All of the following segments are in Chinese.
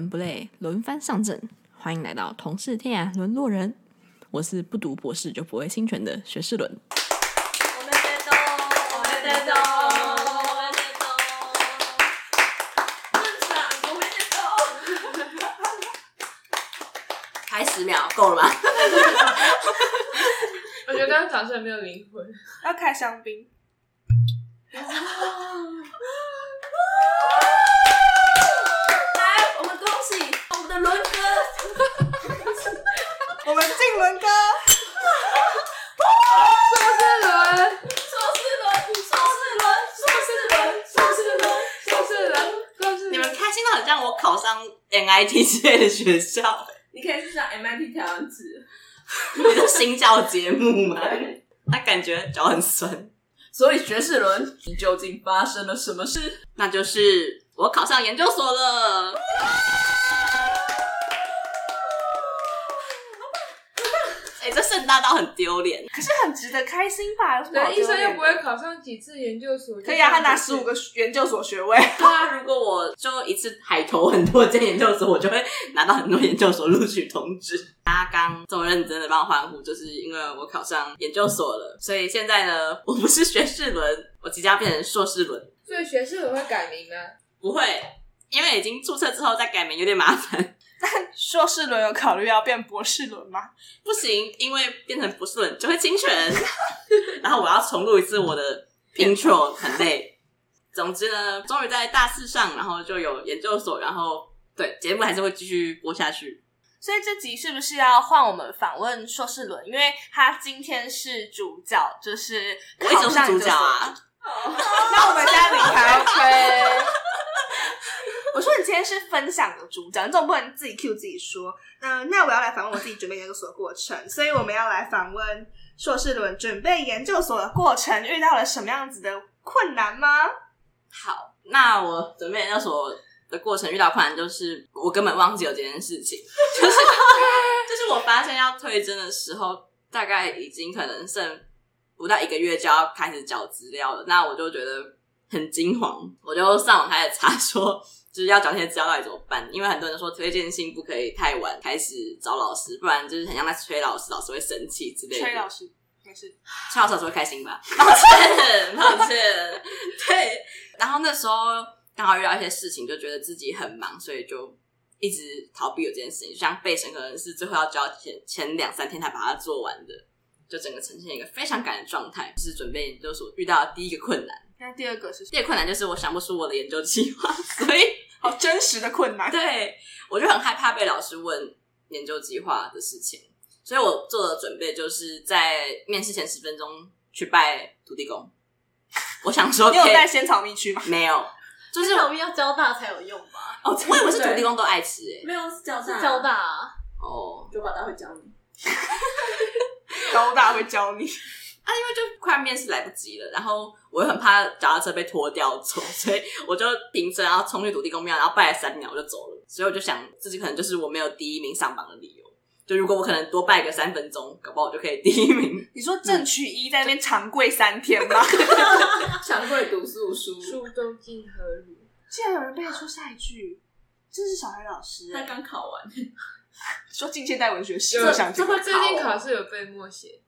伦不累，轮番上阵。欢迎来到同是天涯沦落人，我是不读博士就不会侵权的学士伦。我们在动，我们在动，我们在动，我们在动。开十秒够了吗？我觉得刚刚掌声没有灵魂。要开香槟。我们进轮歌，硕士轮，硕士轮，硕士轮，硕士轮，硕士轮，硕士轮，硕士轮。你们开心到很像我考上 MIT 之类的学校。你可以去上 MIT 台湾子，你的新教节目吗？他感觉脚很酸。所以学士伦，你究竟发生了什么事？那就是我考上研究所了。这盛大到很丢脸，可是很值得开心吧？有什么好丢脸的？医生又不会考上几次研究所？可以啊，他拿十五个研究所学位。对啊，如果我就一次海投很多间研究所，我就会拿到很多研究所录取通知。大家刚这么认真的帮我欢呼，就是因为我考上研究所了。所以现在呢，我不是学士伦，我即将变成硕士伦。所以学士伦会改名吗？不会，因为已经注册之后再改名有点麻烦。但硕士轮有考虑要变博士轮吗？不行，因为变成博士轮就会侵权，然后我要重录一次我的 intro，很累。总之呢，终于在大四上，然后就有研究所，然后对节目还是会继续播下去。所以这集是不是要换我们访问硕士轮？因为他今天是主角，就是考上主角啊。那我们现在离开，OK。我说你今天是分享的主角，你总不能自己 cue 自己说。嗯，那我要来访问我自己准备研究所的过程，所以我们要来访问硕士伦准备研究所的过程，遇到了什么样子的困难吗？好，那我准备研究所的过程遇到困难，就是我根本忘记有这件事情，就是就是我发现要推甄的时候，大概已经可能剩不到一个月就要开始交资料了，那我就觉得很惊慌，我就上网开始查说。就是要找那些资料到底怎么办？因为很多人说推荐信不可以太晚开始找老师，不然就是很像在催老师，老师会生气之类的。催老师没事，催老师老师会开心吧？抱歉，抱歉。对，然后那时候刚好遇到一些事情，就觉得自己很忙，所以就一直逃避有这件事情。就像背审可能是最后要交前前两三天才把它做完的，就整个呈现一个非常赶的状态。就是准备研究所遇到的第一个困难。那第二个是什么？第二个困难就是我想不出我的研究计划，所以好真实的困难。对，我就很害怕被老师问研究计划的事情，所以我做的准备就是在面试前十分钟去拜土地公。我想说，你有带仙草蜜去吗？没有，就是仙草蜜要交大才有用吧？哦，我以为是土地公都爱吃诶。没有是交大，是交大啊。哦，九把刀会教你，高大会教你。啊，因为就快面试来不及了，然后我又很怕脚踏车被拖掉走，所以我就停车，然后冲去土地公庙，然后拜了三秒我就走了。所以我就想，自己可能就是我没有第一名上榜的理由。就如果我可能多拜个三分钟，搞不好我就可以第一名。你说正取一在那边长跪三天吗？长跪读素书，书都尽何如？竟然有人背得出下一句，这是小孩老师，他刚考完。说近现代文学史，这这会最近考试有被默写。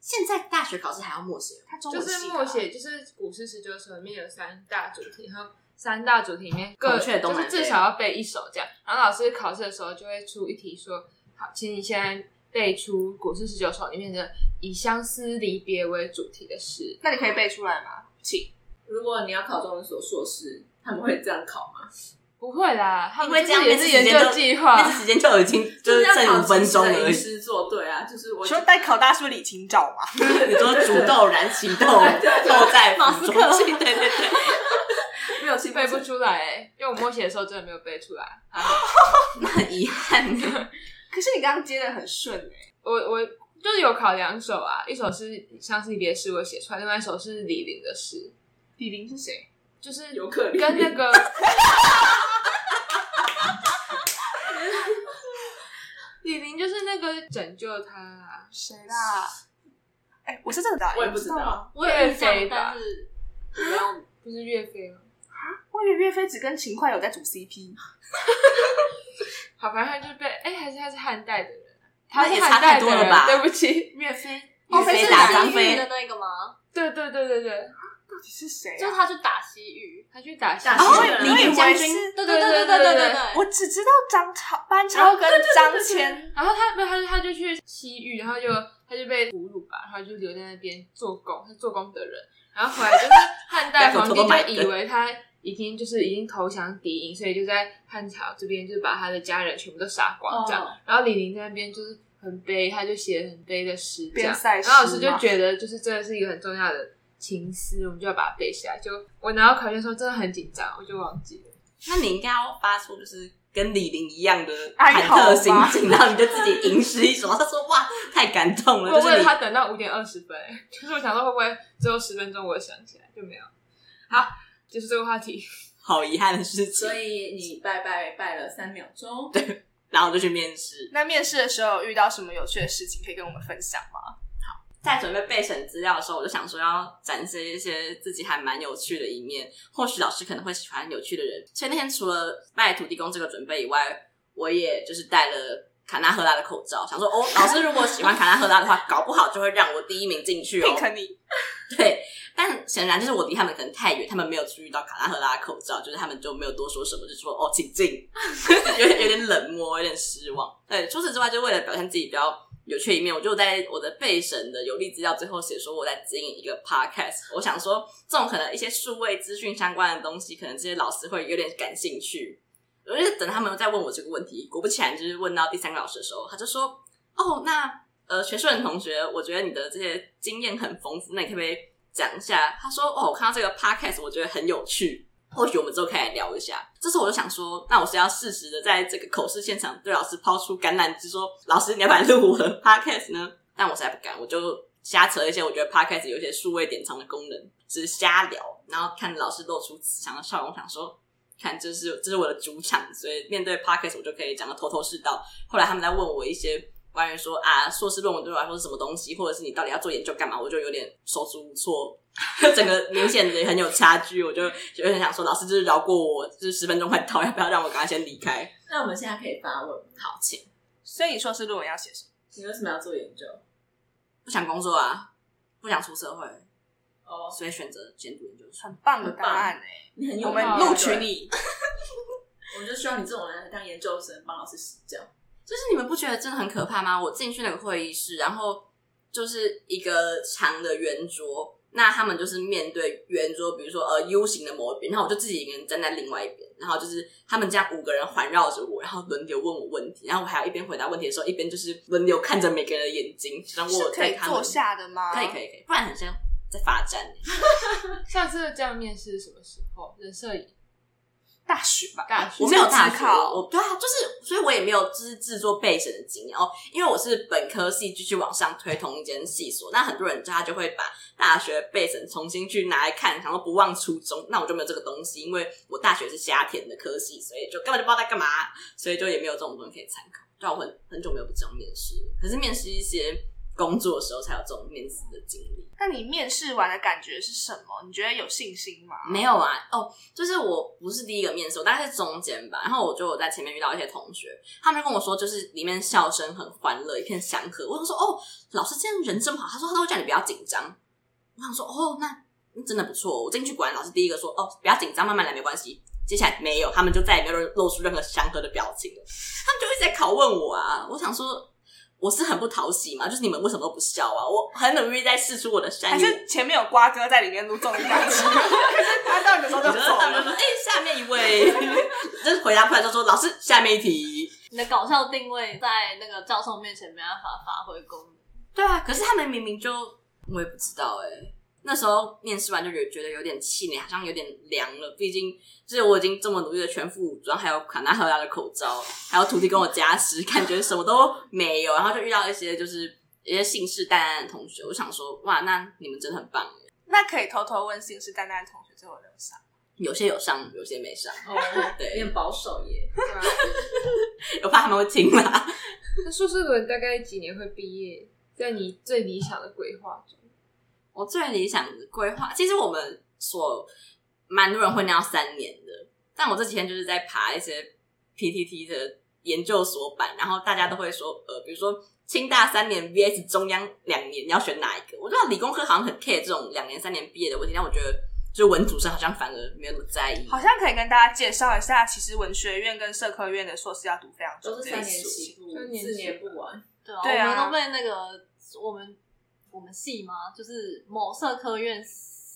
现在大学考试还要默写，它中文就是默写，就是古诗十九首里面有三大主题，然后三大主题里面各就是至少要背一首这样。然后老师考试的时候就会出一题说：“好，请你现在背出古诗十九首里面的以相思离别为主题的诗。”那你可以背出来吗？请。如果你要考中文所硕士，他们会这样考吗？不会啦，因为这样也是研究计划，那时间就已经 就是剩五分钟了。吟诗作对啊，就是我说带考大叔李清照嘛？你说煮豆燃起豆，豆在马斯克，对对对，没有气背不出来，因为我默写的时候真的没有背出来，那很遗憾。可是你刚刚接的很顺哎，我我就是有考两首啊，一首是相思离别诗我写出来，另外一首是李陵的诗。李陵是谁？就是有可能跟那个。李玲就是那个拯救他谁啦？哎、欸，我是这个的，我也不知道。岳飞吧？没有，不是岳飞吗？啊，我以为岳飞只跟秦桧有在组 CP。好，反正他就被哎、欸，还是他是汉代的人，他是汉代的人，对不起，岳飞，岳飞打张飞的那个吗？对对对对对，到底是谁？就是他去打西域，他去打西域，李陵将军，对对对对对对对，我只知道张超、班超跟张骞，然后他没有，他就他就去西域，然后就他就被俘虏吧，然后就留在那边做工，他做工的人，然后后来就是汉代皇帝就以为他。已经就是已经投降敌营，所以就在汉朝这边就把他的家人全部都杀光这样。Oh. 然后李陵在那边就是很悲，他就写了很悲的诗这样。然后老师就觉得就是真的是一个很重要的情诗，我们就要把它背下来。就我拿到考卷的时候真的很紧张，我就忘记了。那你应该要发出就是跟李玲一样的忐忑心情，然后你就自己吟诗一首。他说哇，太感动了。我为了他等到五点二十分，就是我想说会不会最后十分钟我想起来就没有。好。就是这个话题，好遗憾的事情。所以你拜拜拜了三秒钟，对，然后就去面试。那面试的时候遇到什么有趣的事情可以跟我们分享吗？好，在准备备审资料的时候，我就想说要展示一些自己还蛮有趣的一面，或许老师可能会喜欢有趣的人。所以那天除了卖土地公这个准备以外，我也就是带了卡纳赫拉的口罩，想说哦，老师如果喜欢卡纳赫拉的话，搞不好就会让我第一名进去哦。肯定，对。但显然就是我离他们可能太远，他们没有注意到卡纳赫拉的口罩，就是他们就没有多说什么，就说哦，请进，有点有点冷漠，有点失望。对，除此之外，就为了表现自己比较有趣一面，我就在我的备审的有利资料最后写说我在经营一个 podcast。我想说，这种可能一些数位资讯相关的东西，可能这些老师会有点感兴趣。我就等他们再问我这个问题，果不其然，就是问到第三个老师的时候，他就说：“哦，那呃，学顺同学，我觉得你的这些经验很丰富，那你可不可以？”讲一下，他说：“哦，我看到这个 podcast，我觉得很有趣，或许我们之后可以来聊一下。”这时候我就想说，那我是要适时的在这个口试现场对老师抛出橄榄枝，说：“老师，你要不要录我的 podcast 呢？”但我实在不敢，我就瞎扯一些。我觉得 podcast 有一些数位典藏的功能，只是瞎聊，然后看老师露出慈祥的笑容，想说：“看，这是这是我的主场，所以面对 podcast 我就可以讲得头头是道。”后来他们在问我一些。关于说啊，硕士论文对我来说是什么东西，或者是你到底要做研究干嘛，我就有点手足无措，整个明显的很有差距，我就就很想说，老师就是饶过我，就是十分钟快到，要不要让我赶快先离开？那我们现在可以发问，好，请。所以你硕士论文要写什么？你为什么要做研究？不想工作啊，不想出社会哦，所以选择先读研究。很棒的答案哎、欸，你很有，我们录取你，我们就需要你这种人来当研究生，帮老师洗脚。就是你们不觉得真的很可怕吗？我进去那个会议室，然后就是一个长的圆桌，那他们就是面对圆桌，比如说呃 U 型的某一边，然后我就自己一个人站在另外一边，然后就是他们这样五个人环绕着我，然后轮流问我问题，然后我还要一边回答问题的时候，一边就是轮流看着每个人的眼睛，然后我可以。坐下的吗？可以可以可以，不然很像在罚站。上次这样面试是什么时候？人设影。大学吧，大学我没有大考，我对啊，就是，所以我也没有就是制作备审的经验哦。因为我是本科系继续往上推同一间系所，那很多人他就会把大学备审重新去拿来看，想说不忘初衷。那我就没有这个东西，因为我大学是瞎填的科系，所以就根本就不知道在干嘛，所以就也没有这种东西可以参考。对啊，我很很久没有这样面试，可是面试一些工作的时候才有这种面试的经历。那你面试完的感觉是什么？你觉得有信心吗？没有啊，哦，就是我不是第一个面试，我大概是中间吧。然后我就在前面遇到一些同学，他们就跟我说，就是里面笑声很欢乐，一片祥和。我想说，哦，老师今天人真好。他说他都会叫你不要紧张。我想说，哦，那真的不错。我进去果然老师第一个说，哦，不要紧张，慢慢来，没关系。接下来没有，他们就再也没有露出任何祥和的表情了。他们就一直在拷问我啊，我想说。我是很不讨喜嘛，就是你们为什么都不笑啊？我很努力在试出我的善意。还是前面有瓜哥在里面录综艺节目，可 是他到你的时候就走了。哎、欸，下面一位，就是回答不来就说老师，下面一题。你的搞笑定位在那个教授面前没办法发挥功能。对啊，可是他们明明就我也不知道哎、欸。那时候面试完就觉得有点气馁，好像有点凉了。毕竟就是我已经这么努力的全副武装，还有卡纳赫拉的口罩，还有土地跟我加持，感觉什么都没有。然后就遇到一些就是一些信誓旦旦的同学，我想说哇，那你们真的很棒。那可以偷偷问信誓旦旦的同学最后有没有上？有些有上，有些没上。哦，对，有点保守耶。我怕他们会听啦。那硕士轮大概几年会毕业？在你最理想的规划中？我最理想的规划，其实我们所蛮多人会念到三年的，但我这几天就是在爬一些 PTT 的研究所版，然后大家都会说，呃，比如说清大三年 VS 中央两年，你要选哪一个？我知道理工科好像很 care 这种两年、三年毕业的问题，但我觉得就文组生好像反而没有那么在意。好像可以跟大家介绍一下，其实文学院跟社科院的硕士要读非常久，都是三年起步，四年不完。对啊，对啊，我们都被那个我们我们系吗，就是某社科院。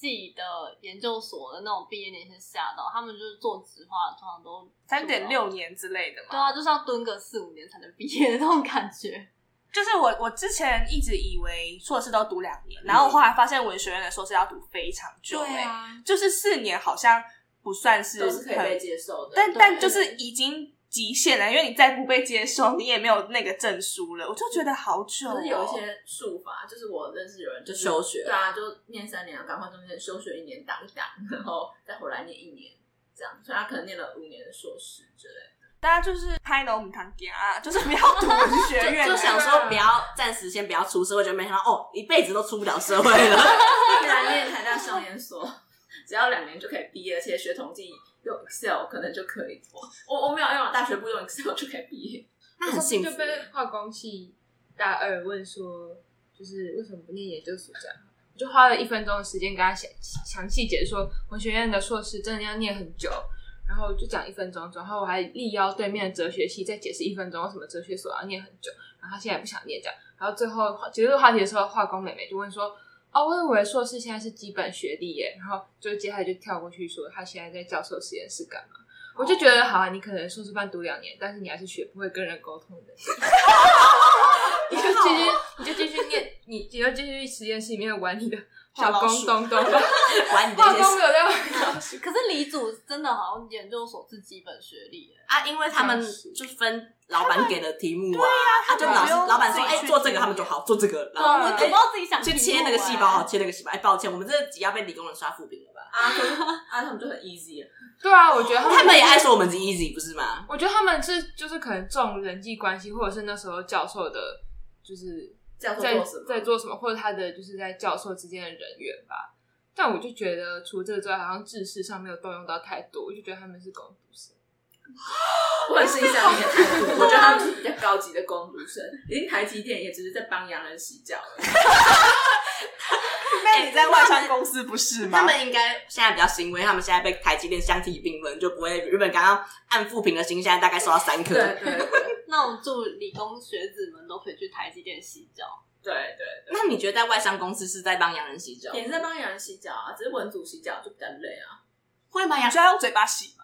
系的研究所的那种毕业年限吓到，他们就是做职化，通常都三点六年之类的嘛。对啊，就是要蹲个四五年才能毕业的那种感觉。就是我我之前一直以为硕士都读两年，然后我后来发现文学院的硕士要读非常久，欸，对啊，就是四年好像不算是都是可以被接受的，但但就是已经。极限了，因为你再不被接受，你也没有那个证书了。我就觉得好久、哦。可是有一些术法，就是我认识有人就休学，对啊，就念三年，赶快中间休学一年挡一挡，然后再回来念一年，这样，所以他可能念了五年的硕士之类的。大家就是拍脑门看啊，就是不要读文 学院就，就想说不要暂时先不要出社会，就没想到哦，一辈子都出不了社会了。既然念台大少年所，只要两年就可以毕业，而且学统计。用 Excel 可能就可以，我我没有用，大学不用 Excel 就可以毕业，那很幸福。就被化工系大二问说，就是为什么不念研究所这样？我就花了一分钟的时间跟他详详细解释说，文学院的硕士真的要念很久，然后就讲一分钟，然后我还力邀对面的哲学系再解释一分钟，为什么哲学所要念很久，然后他现在不想念这样，然后最后结束这个话题的时候，化工妹妹就问说。哦，我以为硕士现在是基本学历耶，然后就接下来就跳过去说他现在在教授实验室干嘛？我就觉得好啊，你可能硕士班读两年，但是你还是学不会跟人沟通的，你就继续，你就继续念，你你就继续实验室里面玩你的。小工东东，管你的化工没有在玩。可是李祖真的好像研究所是基本学历啊，因为他们就是分老板给的题目啊，啊，就老师老板说，哎，做这个他们就好做这个，然后我不知道自己想去切那个细胞，好切那个细胞。哎，抱歉，我们这集要被理工人刷负评了吧？啊，啊，他们就很 easy。对啊，我觉得他们也爱说我们是 easy，不是吗？我觉得他们是就是可能重人际关系，或者是那时候教授的，就是。在在做什么，或者他的就是在教授之间的人员吧。但我就觉得，除了这个之外，好像知识上没有动用到太多。我就觉得他们是工读生，我很欣赏你的态度。我觉得他们是比较高级的公主生，已经台积电也只是在帮洋人洗脚了。那你在外商公司不是吗？他们应该现在比较欣慰，他们现在被台积电相提并论，就不会原本刚刚按负评的心，现在大概收到三颗。对对对。那我祝理工学子们都可以去台积电洗脚。对对对。那你觉得在外商公司是在帮洋人洗脚？也是在帮洋人洗脚啊，只是文组洗脚就比较累啊。会吗？需需要用嘴巴洗吗？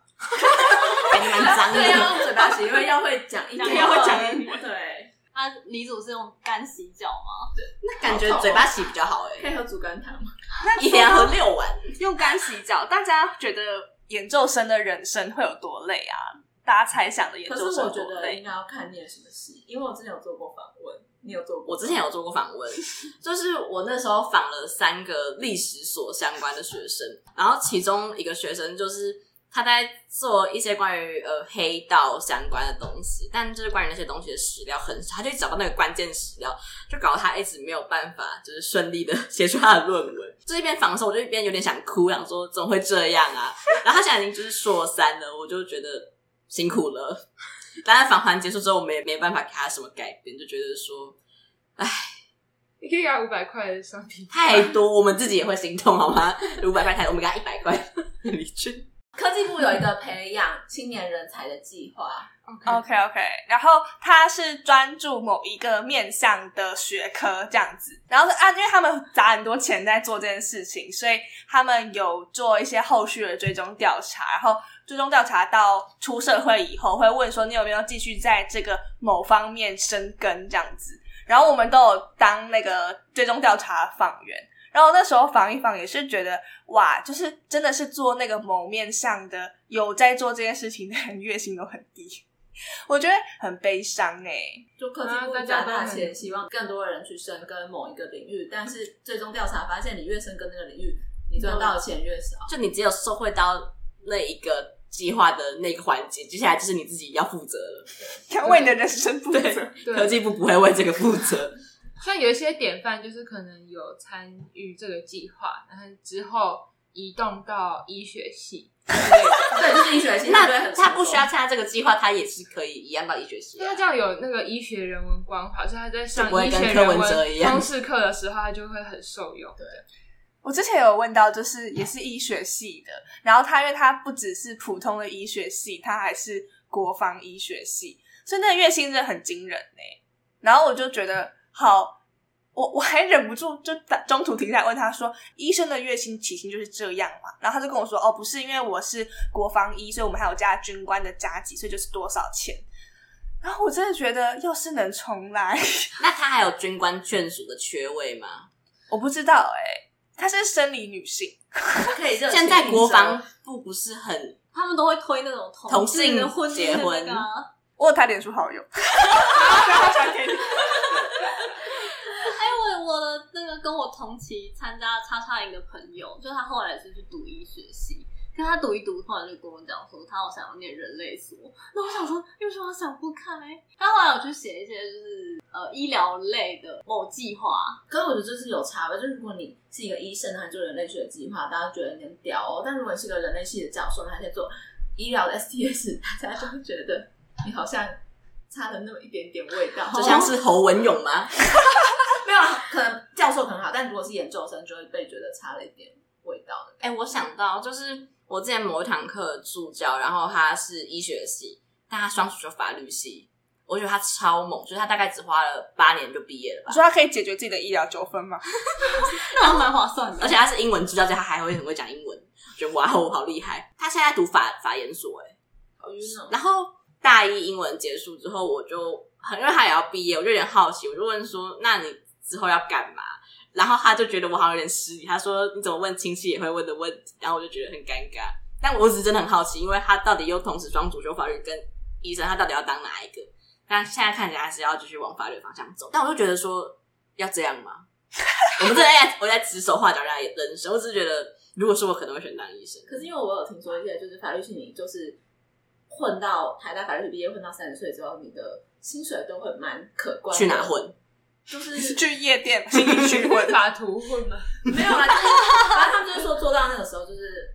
感觉蛮脏的。对，要用嘴巴洗，因为要会讲英文，要会讲英文。对。啊，理组是用干洗脚吗？对。那感觉嘴巴洗比较好诶。可以喝竹竿汤吗？那一天喝六碗。用干洗脚，大家觉得研究生的人生会有多累啊？大家猜想的研究生，可是我觉得应该要看念什么系，因为我之前有做过访问，你有做过？我之前有做过访问，就是我那时候访了三个历史所相关的学生，然后其中一个学生就是他在做一些关于呃黑道相关的东西，但就是关于那些东西的史料很少，他就找到那个关键史料，就搞得他一直没有办法就是顺利的 写出他的论文。这一边访的时候，我就一边有点想哭，想说怎么会这样啊？然后他现在已经就是硕三了，我就觉得。辛苦了，但是访谈结束之后，我们也没办法给他什么改变，就觉得说，唉，你可以给他五百块的商品，太多，我们自己也会心痛，好吗？五百块太多，我们给他一百块，你去。科技部有一个培养青年人才的计划，OK OK，然后他是专注某一个面向的学科这样子，然后啊，因为他们砸很多钱在做这件事情，所以他们有做一些后续的追踪调查，然后。追踪调查到出社会以后，会问说你有没有继续在这个某方面深耕这样子。然后我们都有当那个追踪调查访员，然后那时候防一防也是觉得哇，就是真的是做那个某面向的有在做这件事情的人，月薪都很低，我觉得很悲伤哎、欸。就科技部加大钱，希望更多的人去深耕某一个领域，但是最终调查发现，你越深耕那个领域，你赚到的钱越少，就你只有受惠到那一个。计划的那个环节，接下来就是你自己要负责了，要 为你的人生负责。科技部不会为这个负责。像有一些典范，就是可能有参与这个计划，然后之后移动到医学系，对，就是医学系。那他，不需要参加这个计划，他也是可以一样到医学系。他这样有那个医学人文关怀，所以他在上医学人文通识课的时候，他就会很受用。对。我之前有问到，就是也是医学系的，然后他因为他不只是普通的医学系，他还是国防医学系，所以那个月薪真的很惊人呢。然后我就觉得，好，我我还忍不住就中途停下来问他说：“医生的月薪起薪就是这样嘛？”然后他就跟我说：“哦，不是，因为我是国防医，所以我们还有加军官的加级，所以就是多少钱。”然后我真的觉得，要是能重来，那他还有军官眷属的缺位吗？我不知道哎，他是生理女性，可以热。现在国防部不是很，他们都会推那种同性的婚结婚。我有他脸书好友，给你。那个跟我同期参加叉叉营的朋友，就他后来是去读医学系，跟他读一读，突然就跟我讲说，他好想要念人类所。那我想说，为什么想不开？他后来有去写一些就是呃医疗类的某计划。可是我觉得这是有差的，就是如果你是一个医生，还做人类学的计划，大家觉得有点屌哦。但如果你是个人类系的教授，还在做医疗的 STS，大家就会觉得。你好像差了那么一点点味道，就像是侯文勇吗？没有，可能教授很好，但如果是研究生，就会被觉得差了一点味道的。哎、欸，我想到就是我之前某一堂课助教，然后他是医学系，但他双主修法律系，我觉得他超猛，就是他大概只花了八年就毕业了吧。所以他可以解决自己的医疗纠纷吗？那蛮划算的，而且他是英文助教，他还会很会讲英文，觉得哇哦，好厉害！他现在读法法研所，哎，好晕哦。然后。大一英文结束之后，我就很因为他也要毕业，我就有点好奇，我就问说：“那你之后要干嘛？”然后他就觉得我好像有点失礼，他说：“你怎么问亲戚也会问的问题？”然后我就觉得很尴尬。但我只是真的很好奇，因为他到底又同时双主修法律跟医生，他到底要当哪一个？但现在看起来还是要继续往法律方向走。但我就觉得说，要这样吗？我们这在我在指手画脚，让他人生。我只是觉得，如果是我，可能会选当医生。可是因为我有听说一些，就是法律系你就是。混到台大法律系毕业，混到三十岁之后，你的薪水都会蛮可观。去哪混？就是 去夜店，去混，法图混吗？没有啦，就是反正他们就是说，做到那个时候，就是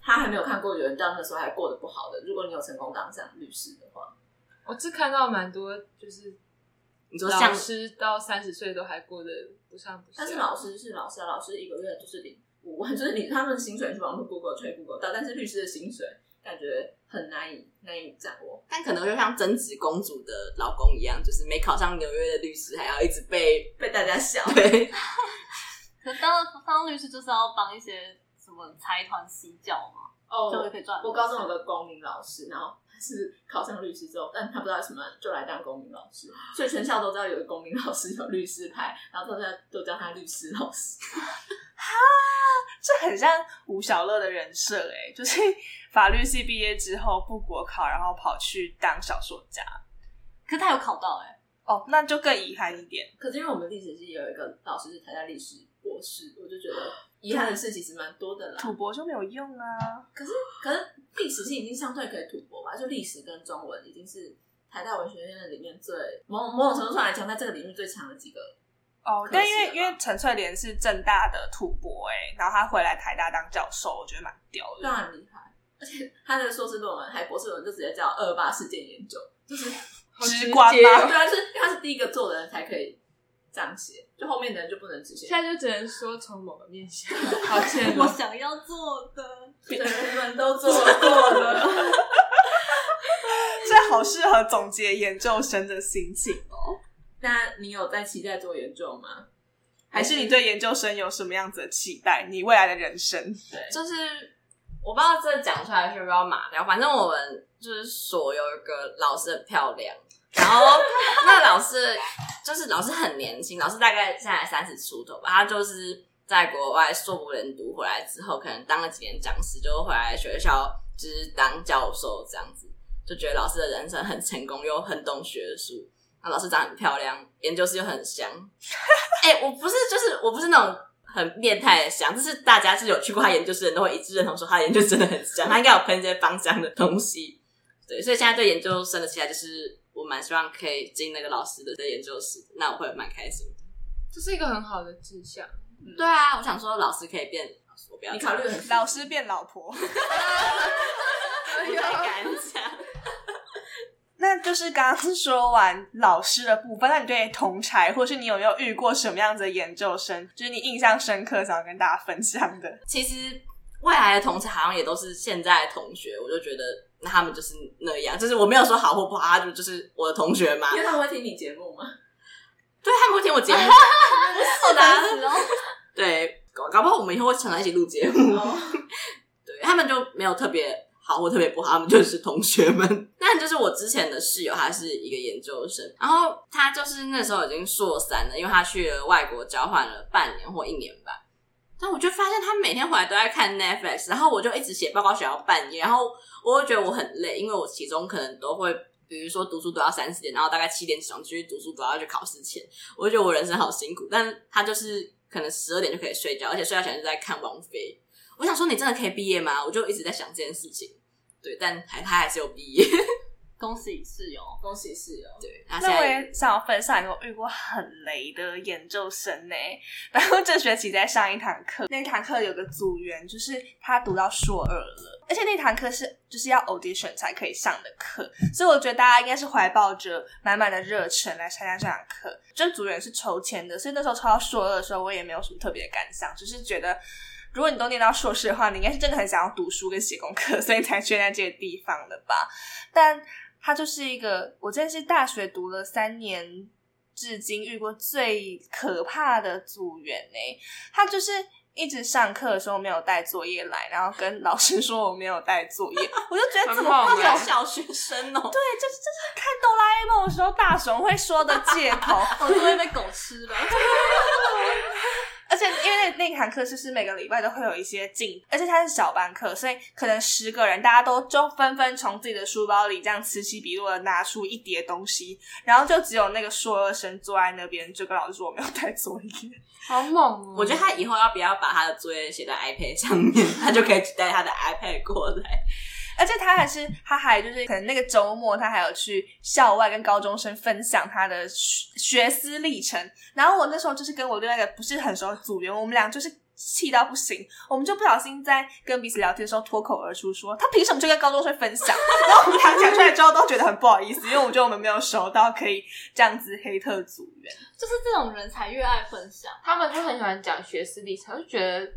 他还没有看过有人到那个时候还过得不好的。如果你有成功当上律师的话，我是看到蛮多，就是你说老师到三十岁都还过得不上不下。但是老师是老师啊，老师一个月就是领五万，就是领他们的薪水是网络 Google 吹 Google 到，但是律师的薪水感觉很难以。难以掌握，但可能就像贞子公主的老公一样，就是没考上纽约的律师，还要一直被 被大家笑。对，可当当律师就是要帮一些什么财团洗脚嘛，哦，就可以赚。我高中有个公民老师，然后他是考上律师之后，但他不知道什么就来当公民老师，所以全校都知道有个公民老师有律师牌，然后大家都叫他律师老师。哈，这很像吴小乐的人设哎，就是。法律系毕业之后不国考，然后跑去当小说家。可他有考到哎、欸，哦，那就更遗憾一点。可是因为我们历史系有一个老师是台大历史博士，我就觉得遗憾的事其实蛮多的啦。吐博就没有用啊。可是可是历史系已经相对可以吐博吧？就历史跟中文已经是台大文学院里面最某某种程度上来讲，在这个领域最强的几个。哦，但因为因为陈翠莲是正大的吐博哎，然后他回来台大当教授，我觉得蛮屌的，当然厉害。而且他的硕士论文还博士论文就直接叫二二八事件研究，就是直观吗？对啊，是因为他是第一个做的人才可以这样写，就后面的人就不能直接。现在就只能说从某个面向，抱歉，我想要做的，人们都做过了，这好适合总结研究生的心情哦。那你有在期待做研究吗？还是你对研究生有什么样子的期待？你未来的人生？对，就是。我不知道这讲出来是不是要马掉，反正我们就是所有一个老师很漂亮，然后那个老师就是老师很年轻，老师大概现在三十出头吧，他就是在国外硕博连读回来之后，可能当了几年讲师，就回来学校就是当教授这样子，就觉得老师的人生很成功，又很懂学术，那老师长很漂亮，研究室又很香，哎、我不是，就是我不是那种。很变态的香，就是大家是有去过他研究室的人都会一致认同说他的研究真的很香，他应该有喷这些芳香的东西。对，所以现在对研究生的期待就是，我蛮希望可以进那个老师的的研究室，那我会蛮开心的。这是一个很好的志向。嗯、对啊，我想说老师可以变我不要。你考虑老师变老婆，不太敢讲。那就是刚刚说完老师的部分，那你对同才，或是你有没有遇过什么样子的研究生，就是你印象深刻，想要跟大家分享的？其实未来的同才好像也都是现在的同学，我就觉得那他们就是那样，就是我没有说好或不好，他就就是我的同学嘛。因为他们会听你节目吗？对，他们会听我节目，是的，对，搞搞不好我们以后会常常一起录节目。Oh. 对，他们就没有特别。好或特别不好，他们就是同学们。但就是我之前的室友，他是一个研究生，然后他就是那时候已经硕三了，因为他去了外国交换了半年或一年吧。但我就发现他每天回来都在看 Netflix，然后我就一直写报告写到半夜，然后我会觉得我很累，因为我其中可能都会，比如说读书读到三四点，然后大概七点起床继续读书，读到去考试前，我就觉得我人生好辛苦。但他就是可能十二点就可以睡觉，而且睡觉前就在看王菲。我想说，你真的可以毕业吗？我就一直在想这件事情。对，但还他还是有毕业。恭喜室友，恭喜室友。对，那我也想要分享一个我遇过很雷的研究生呢。然后这学期在上一堂课，那堂课有个组员，就是他读到硕二了，而且那堂课是就是要 audition 才可以上的课，所以我觉得大家应该是怀抱着满满的热忱来参加这堂课。这组员是抽签的，所以那时候抽到硕二的时候，我也没有什么特别的感想，只是觉得。如果你都念到硕士的话，你应该是真的很想要读书跟写功课，所以才选在这个地方的吧？但他就是一个，我真的是大学读了三年，至今遇过最可怕的组员呢。他就是一直上课的时候没有带作业来，然后跟老师说我没有带作业，我就觉得怎么会有小学生哦？对，就是就是看哆啦 A 梦的时候大雄会说的借口，我就会被狗吃了。而且因为那那堂课就是每个礼拜都会有一些进，而且它是小班课，所以可能十个人大家都就纷纷从自己的书包里这样此起彼落的拿出一叠东西，然后就只有那个硕二生坐在那边，就跟老师说我没有带作业，好猛哦！我觉得他以后要不要把他的作业写在 iPad 上面，他就可以带他的 iPad 过来。而且他还是，他还就是可能那个周末，他还有去校外跟高中生分享他的学思历程。然后我那时候就是跟我另外一个不是很熟的组员，我们俩就是气到不行，我们就不小心在跟彼此聊天的时候脱口而出说：“他凭什么就跟高中生分享？” 然后我们俩讲出来之后都觉得很不好意思，因为我觉得我们没有熟到可以这样子黑特组员。就是这种人才越爱分享，他们就很喜欢讲学思历程，就觉得。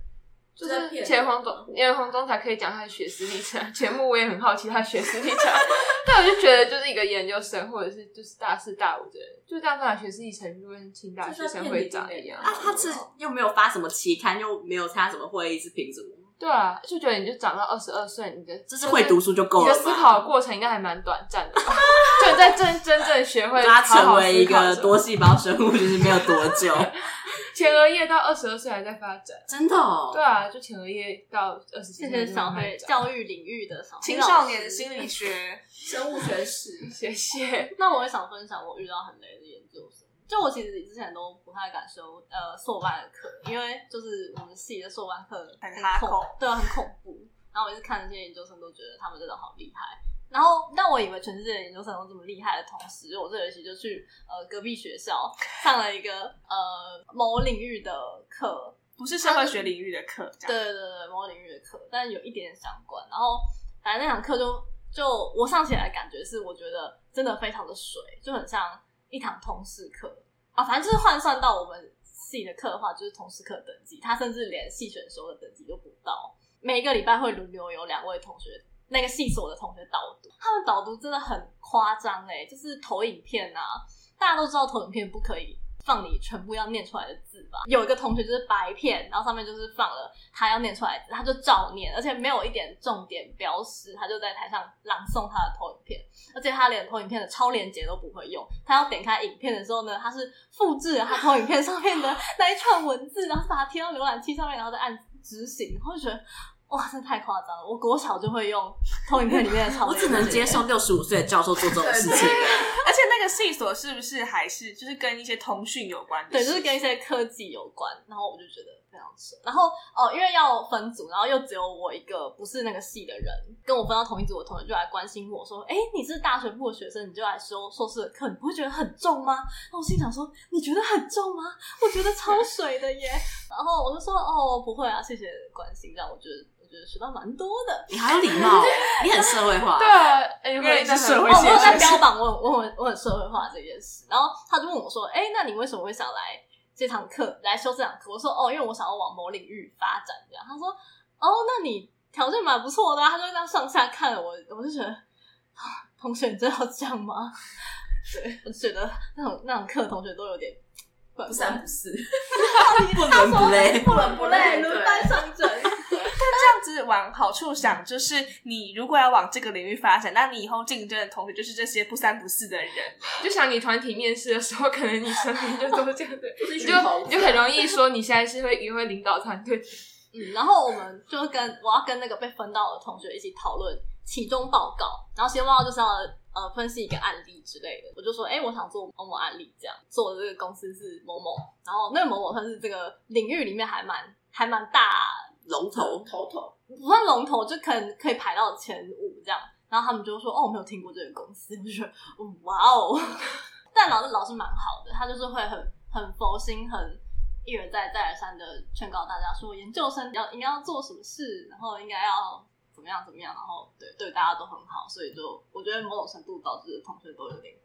就是钱黄总，因为黄总才可以讲他的学识历程。节目我也很好奇他学识历程，但我就觉得就是一个研究生或者是就是大四大五的人，就这样子学识历程就跟清大学生会长一样。啊，他是又没有发什么期刊，又没有参加什么会议，是凭什么？对啊，就觉得你就长到二十二岁，你的就是会读书就够了。你的思考的过程应该还蛮短暂在真真正学会他成为一个多细胞生物，就是没有多久。前额叶到二十二岁还在发展，真的哦？对啊，就前额叶到二十几岁，小孩教育领域的青少年的心理学、生物学史。谢谢。那我也想分享我遇到很雷的研究生，就我其实之前都不太敢修呃硕班的课，因为就是我们系的硕班课很恐，对，很恐怖。然后我一直看那些研究生，都觉得他们真的好厉害。然后，但我以为全世界的研究生都这么厉害的同时，我这学期就去呃隔壁学校上了一个呃某领域的课，不是社会学领域的课，对对对对，某领域的课，但有一点点相关。然后反正那堂课就就我上起来的感觉是，我觉得真的非常的水，就很像一堂通识课啊。反正就是换算到我们系的课的话，就是通识课等级，他甚至连系选修的等级都不到。每一个礼拜会轮流有两位同学。那个系所的同学导读，他们导读真的很夸张哎，就是投影片啊，大家都知道投影片不可以放你全部要念出来的字吧？有一个同学就是白片，然后上面就是放了他要念出来的字，他就照念，而且没有一点重点标识，他就在台上朗诵他的投影片，而且他连投影片的超连接都不会用，他要点开影片的时候呢，他是复制他投影片上面的那一串文字，然后把它贴到浏览器上面，然后再按执行，然后觉得。哇，真的太夸张了！我国小就会用投影片里面的超，我只能接受六十五岁的教授做这种事情。而且那个系所是不是还是就是跟一些通讯有关的？对，就是跟一些科技有关。然后我就觉得非非常扯。然后哦，因为要分组，然后又只有我一个不是那个系的人，跟我分到同一组的同学就来关心我说：“哎，你是大学部的学生，你就来修硕士的课，你不会觉得很重吗？”然后我心想说：“你觉得很重吗？我觉得超水的耶。”然后我就说：“哦，不会啊，谢谢关心，让我觉得。”学到蛮多的，你好有礼貌，你很社会化。对啊，因为是社会。我有在标榜我我很我很社会化这件事。然后他就问我说：“哎，那你为什么会想来这堂课来修这堂课？”我说：“哦，因为我想要往某领域发展。”这样他说：“哦，那你条件蛮不错的。”他就这样上下看了我，我就觉得，同学你真的要这样吗？对，我就觉得那种那种课同学都有点不三不四，不伦不类，不伦不类，轮班上阵。这样子往好处想，就是你如果要往这个领域发展，那你以后竞争的同学就是这些不三不四的人。就想你团体面试的时候，可能你身边就都是这样的，你就你就很容易说你现在是会也会领导团队。嗯，然后我们就跟我要跟那个被分到的同学一起讨论其中报告，然后其中报告就是要呃分析一个案例之类的。我就说，哎，我想做某某案例，这样做的这个公司是某某，然后那个某某算是这个领域里面还蛮还蛮大。龙头头头不算龙头，就可能可以排到前五这样。然后他们就说：“哦，我没有听过这个公司。”我就觉得：“哇哦！”但老师老师蛮好的，他就是会很很佛心，很一而再再而三的劝告大家说，研究生要应该要做什么事，然后应该要怎么样怎么样，然后对对大家都很好，所以就我觉得某种程度导致同学都有点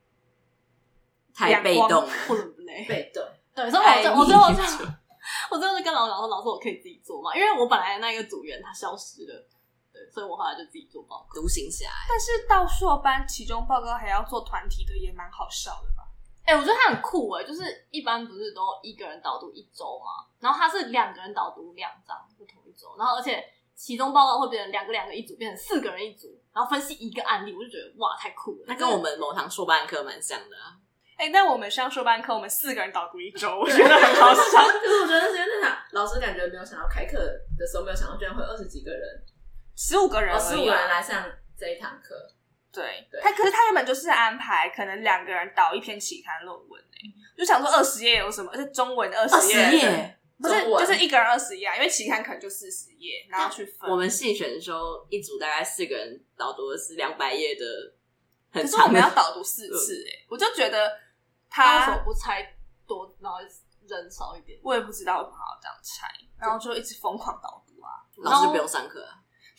太被动，不伦不类，被动。对，所以我就我最后就。我真的是跟老师说，老师我可以自己做嘛？因为我本来的那个组员他消失了，对，所以我后来就自己做报告，独行侠。但是到硕班期中报告还要做团体的，也蛮好笑的吧？哎、欸，我觉得他很酷哎、欸，就是一般不是都一个人导读一周嘛，然后他是两个人导读两张，不同一周，然后而且期中报告会变成两个两个一组，变成四个人一组，然后分析一个案例，我就觉得哇，太酷了！那跟我们某堂硕班课蛮像的啊。哎、欸，但我们上硕班课，我们四个人导读一周，我觉得很好笑。可是我觉得那天那场老师感觉没有想到开课的时候没有想到居然会二十几个人，十五个人，十五个人来上这一堂课。对，对他可是他原本就是安排可能两个人导一篇期刊论文诶、欸，就想说二十页有什么？而且中文二十页，不是就是一个人二十页啊？因为期刊可能就四十页，然后去分。我们系选的时候一组大概四个人导读的是两百页的，可是我们要导读四次哎、欸，我就觉得。他为什么不拆多，然后人少一点？我也不知道为什么要这样拆，然后就一直疯狂导读啊。老师不用上课，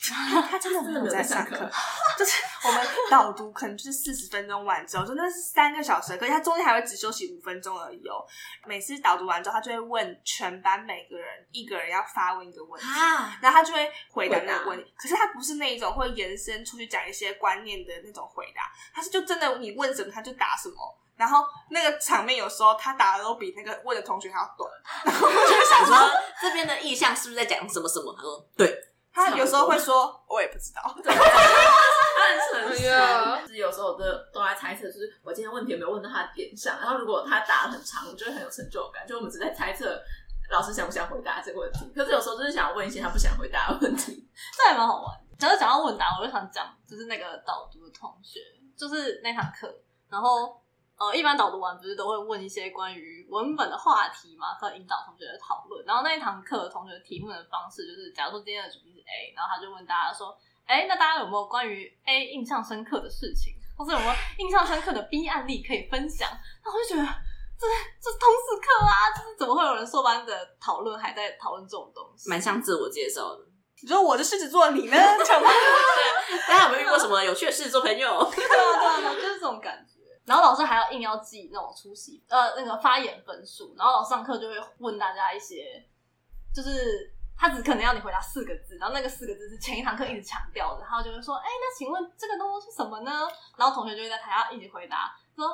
他真的没有在上课。就是我们导读可能就是四十分钟完之后，真的是三个小时，可是他中间还会只休息五分钟而已哦。每次导读完之后，他就会问全班每个人一个人要发问一个问题，然后他就会回答那个问题。可是他不是那一种会延伸出去讲一些观念的那种回答，他是就真的你问什么他就答什么。然后那个场面有时候他答的都比那个问的同学还要短，然后我就想说这边的意向是不是在讲什么什么？他说对，他有时候会说我也不知道，他很诚实。就是有时候我都都在猜测，就是我今天问题有没有问到他的点上。然后如果他答的很长，我就会很有成就感。就我们只在猜测老师想不想回答这个问题。可是有时候就是想要问一些他不想回答的问题，这还蛮好玩。只要讲到问答，我就想讲就是那个导读的同学，就是那堂课，然后。呃，一般导读完不是都会问一些关于文本的话题嘛，可以引导同学的讨论。然后那一堂课同学提问的方式就是，假如说今天的主题是 A，然后他就问大家说：“哎，那大家有没有关于 A 印象深刻的事情，或是有没有印象深刻的 B 案例可以分享？”那我就觉得，这这是通识课啊，就是怎么会有人硕班的讨论还在讨论这种东西？蛮像自我介绍的。你说我的狮子座，你呢？大家有没有遇过什么有趣的狮子座朋友？对啊，对啊，就是这种感觉。然后老师还要硬要记那种出席呃那个发言分数，然后老师上课就会问大家一些，就是他只可能要你回答四个字，然后那个四个字是前一堂课一直强调的，然后就会说，哎，那请问这个东西是什么呢？然后同学就会在台下一直回答，说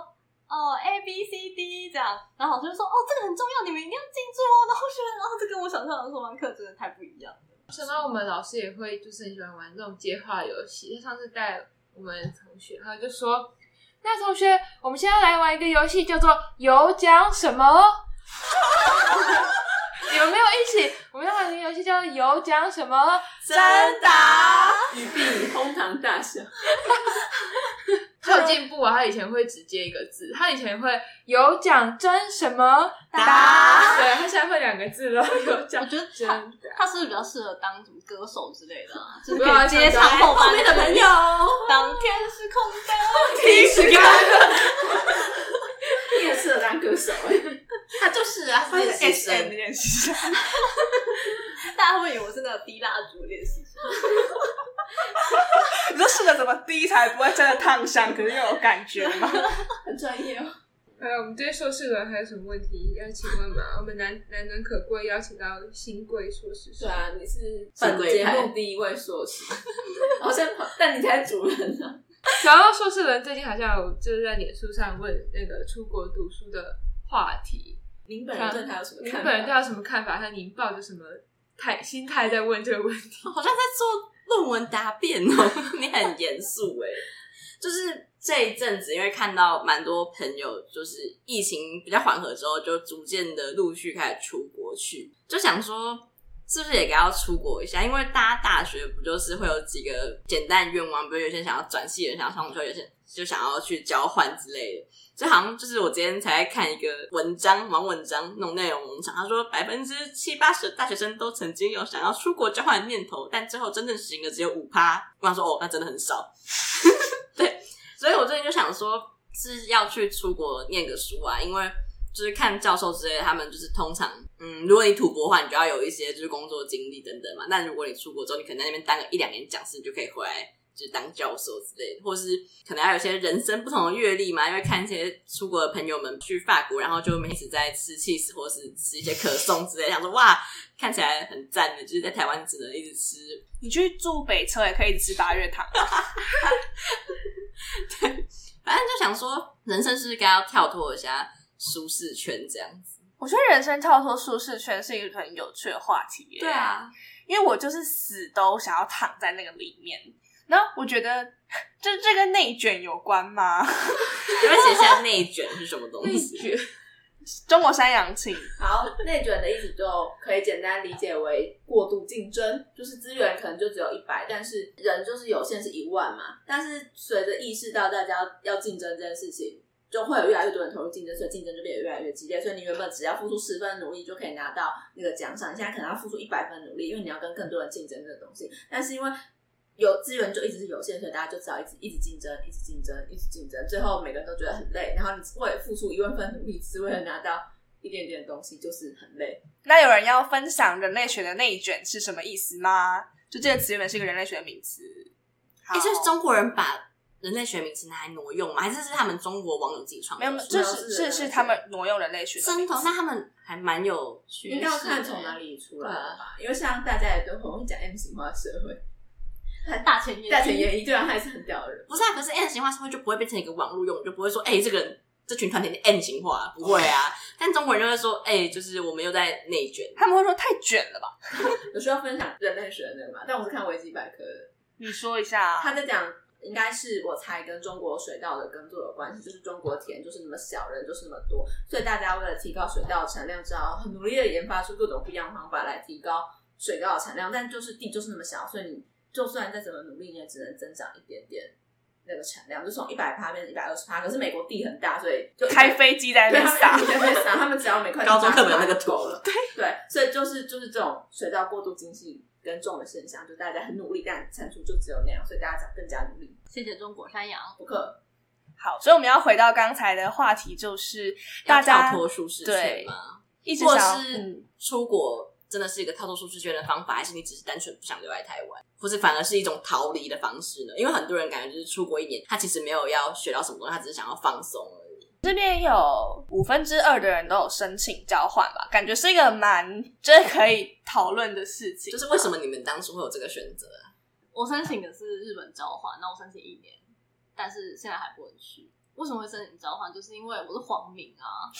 哦 A B C D 这样，然后老师就说，哦这个很重要，你们一定要记住哦。然后觉得，然后这跟我想象的说完课真的太不一样了。想到我们老师也会就是很喜欢玩这种接话游戏，他上次带我们同学，他就说。那同学，我们现在来玩一个游戏，叫做有奖什么？有没有一起？我们要玩一个游戏，叫做有奖什么？真答，语毕哄堂大笑。他有进步啊！他以前会只接一个字，他以前会有奖真什么答，对，他现在会两个字了。有奖，我觉得真他是不是比较适合当什么歌手之类的啊？就是不要接唱后后面的朋友，当天是空的，听时间，你也适合当歌手哎，他就是啊，他是 S M 的，练习生，大家会以为我是那个滴蜡烛练习生。你说试着怎么滴才不会真的烫伤，可是又有感觉吗？很专业哦。还有我们对硕士人还有什么问题要请问吗？我们难难能可贵邀请到新贵硕士。对啊，你是本节目第一位硕士，好像但你才主人呢。然后硕士人最近好像有就是在脸书上问那个出国读书的话题，您本人对他有什么看法？您本人对他有什么看法？和您抱着什么态心态在问这个问题？好像在做。论文答辩哦，你很严肃哎。就是这一阵子，因为看到蛮多朋友，就是疫情比较缓和之后，就逐渐的陆续开始出国去，就想说是不是也该要出国一下？因为大家大学不就是会有几个简单愿望，比如有些想要转系，有些想要上学，有些就想要去交换之类的。就好像就是我今天才看一个文章，网文章那种内容农场，他说百分之七八十的大学生都曾经有想要出国交换的念头，但最后真正实行的只有五趴。我想说哦，那真的很少。对，所以我最近就想说是要去出国念个书啊，因为就是看教授之类，他们就是通常，嗯，如果你土博的话，你就要有一些就是工作经历等等嘛。但如果你出国之后，你可能在那边当个一两年讲师，你就可以回来。就是当教授之类的，或是可能还有一些人生不同的阅历嘛，因为看一些出国的朋友们去法国，然后就每次在吃起司或是吃一些可颂之类的，想说哇，看起来很赞的，就是在台湾只能一直吃。你去住北车也可以吃八月堂。对，反正就想说，人生是不是该要跳脱一下舒适圈这样子？我觉得人生跳脱舒适圈是一个很有趣的话题耶。对啊，因为我就是死都想要躺在那个里面。那我觉得，这这跟内卷有关吗？你们写一下内卷是什么东西？内卷，中国山羊情。好，内卷的意思就可以简单理解为过度竞争，就是资源可能就只有一百，但是人就是有限是一万嘛。但是随着意识到大家要竞争这件事情，就会有越来越多人投入竞争，所以竞争就变得越来越激烈。所以你原本只要付出十分努力就可以拿到那个奖赏，你现在可能要付出一百分努力，因为你要跟更多人竞争这个东西。但是因为有资源就一直是有限，所以大家就只好一直一直竞争，一直竞争，一直竞争，最后每个人都觉得很累。然后你为了付出一万分努力，只为了拿到一点点东西，就是很累。那有人要分享人类学的内卷是什么意思吗？就这个词原本是一个人类学的名词。也就是中国人把人类学名词拿来挪用吗？还是是他们中国网友自己创？没有，这是是是他们挪用人类学的。真的？那他们还蛮有学识，应该要看从哪里出来的吧？因为像大家也都很会讲 M 型化社会。大前研大前研一，对啊，还是很屌的人。不是啊，可是 M 型化社会就不会变成一个网络用，就不会说哎、欸，这个人这群团体的 M 型化，不会啊。但中国人就会说哎、欸，就是我们又在内卷，他们会说太卷了吧？有需要分享人类学的那个吗？但我是看维基百科的，你说一下、啊。他在讲，应该是我猜跟中国水稻的耕作有关系，就是中国田就是那么小，人就是那么多，所以大家为了提高水稻的产量，只好很努力的研发出各种不一样的方法来提高水稻的产量，但就是地就是那么小，所以你。就算再怎么努力，你也只能增长一点点那个产量，就从一百趴变成一百二十趴。可是美国地很大，所以就开飞机在那边撒，在那撒。他们只要每块高中课本有那个图了，对对，所以就是就是这种水稻过度经济耕种的现象，就大家很努力，但产出就只有那样，所以大家更加努力。谢谢中国山羊，不客。好，所以我们要回到刚才的话题，就是大家跳脱舒适圈吗？一直想是出国。真的是一个跳脱舒适圈的方法，还是你只是单纯不想留在台湾，或是反而是一种逃离的方式呢？因为很多人感觉就是出国一年，他其实没有要学到什么东西，他只是想要放松而已。这边有五分之二的人都有申请交换吧，感觉是一个蛮就是可以讨论的事情。就是为什么你们当初会有这个选择啊？我申请的是日本交换，那我申请一年，但是现在还不能去。为什么会申请交换？就是因为我是皇民啊，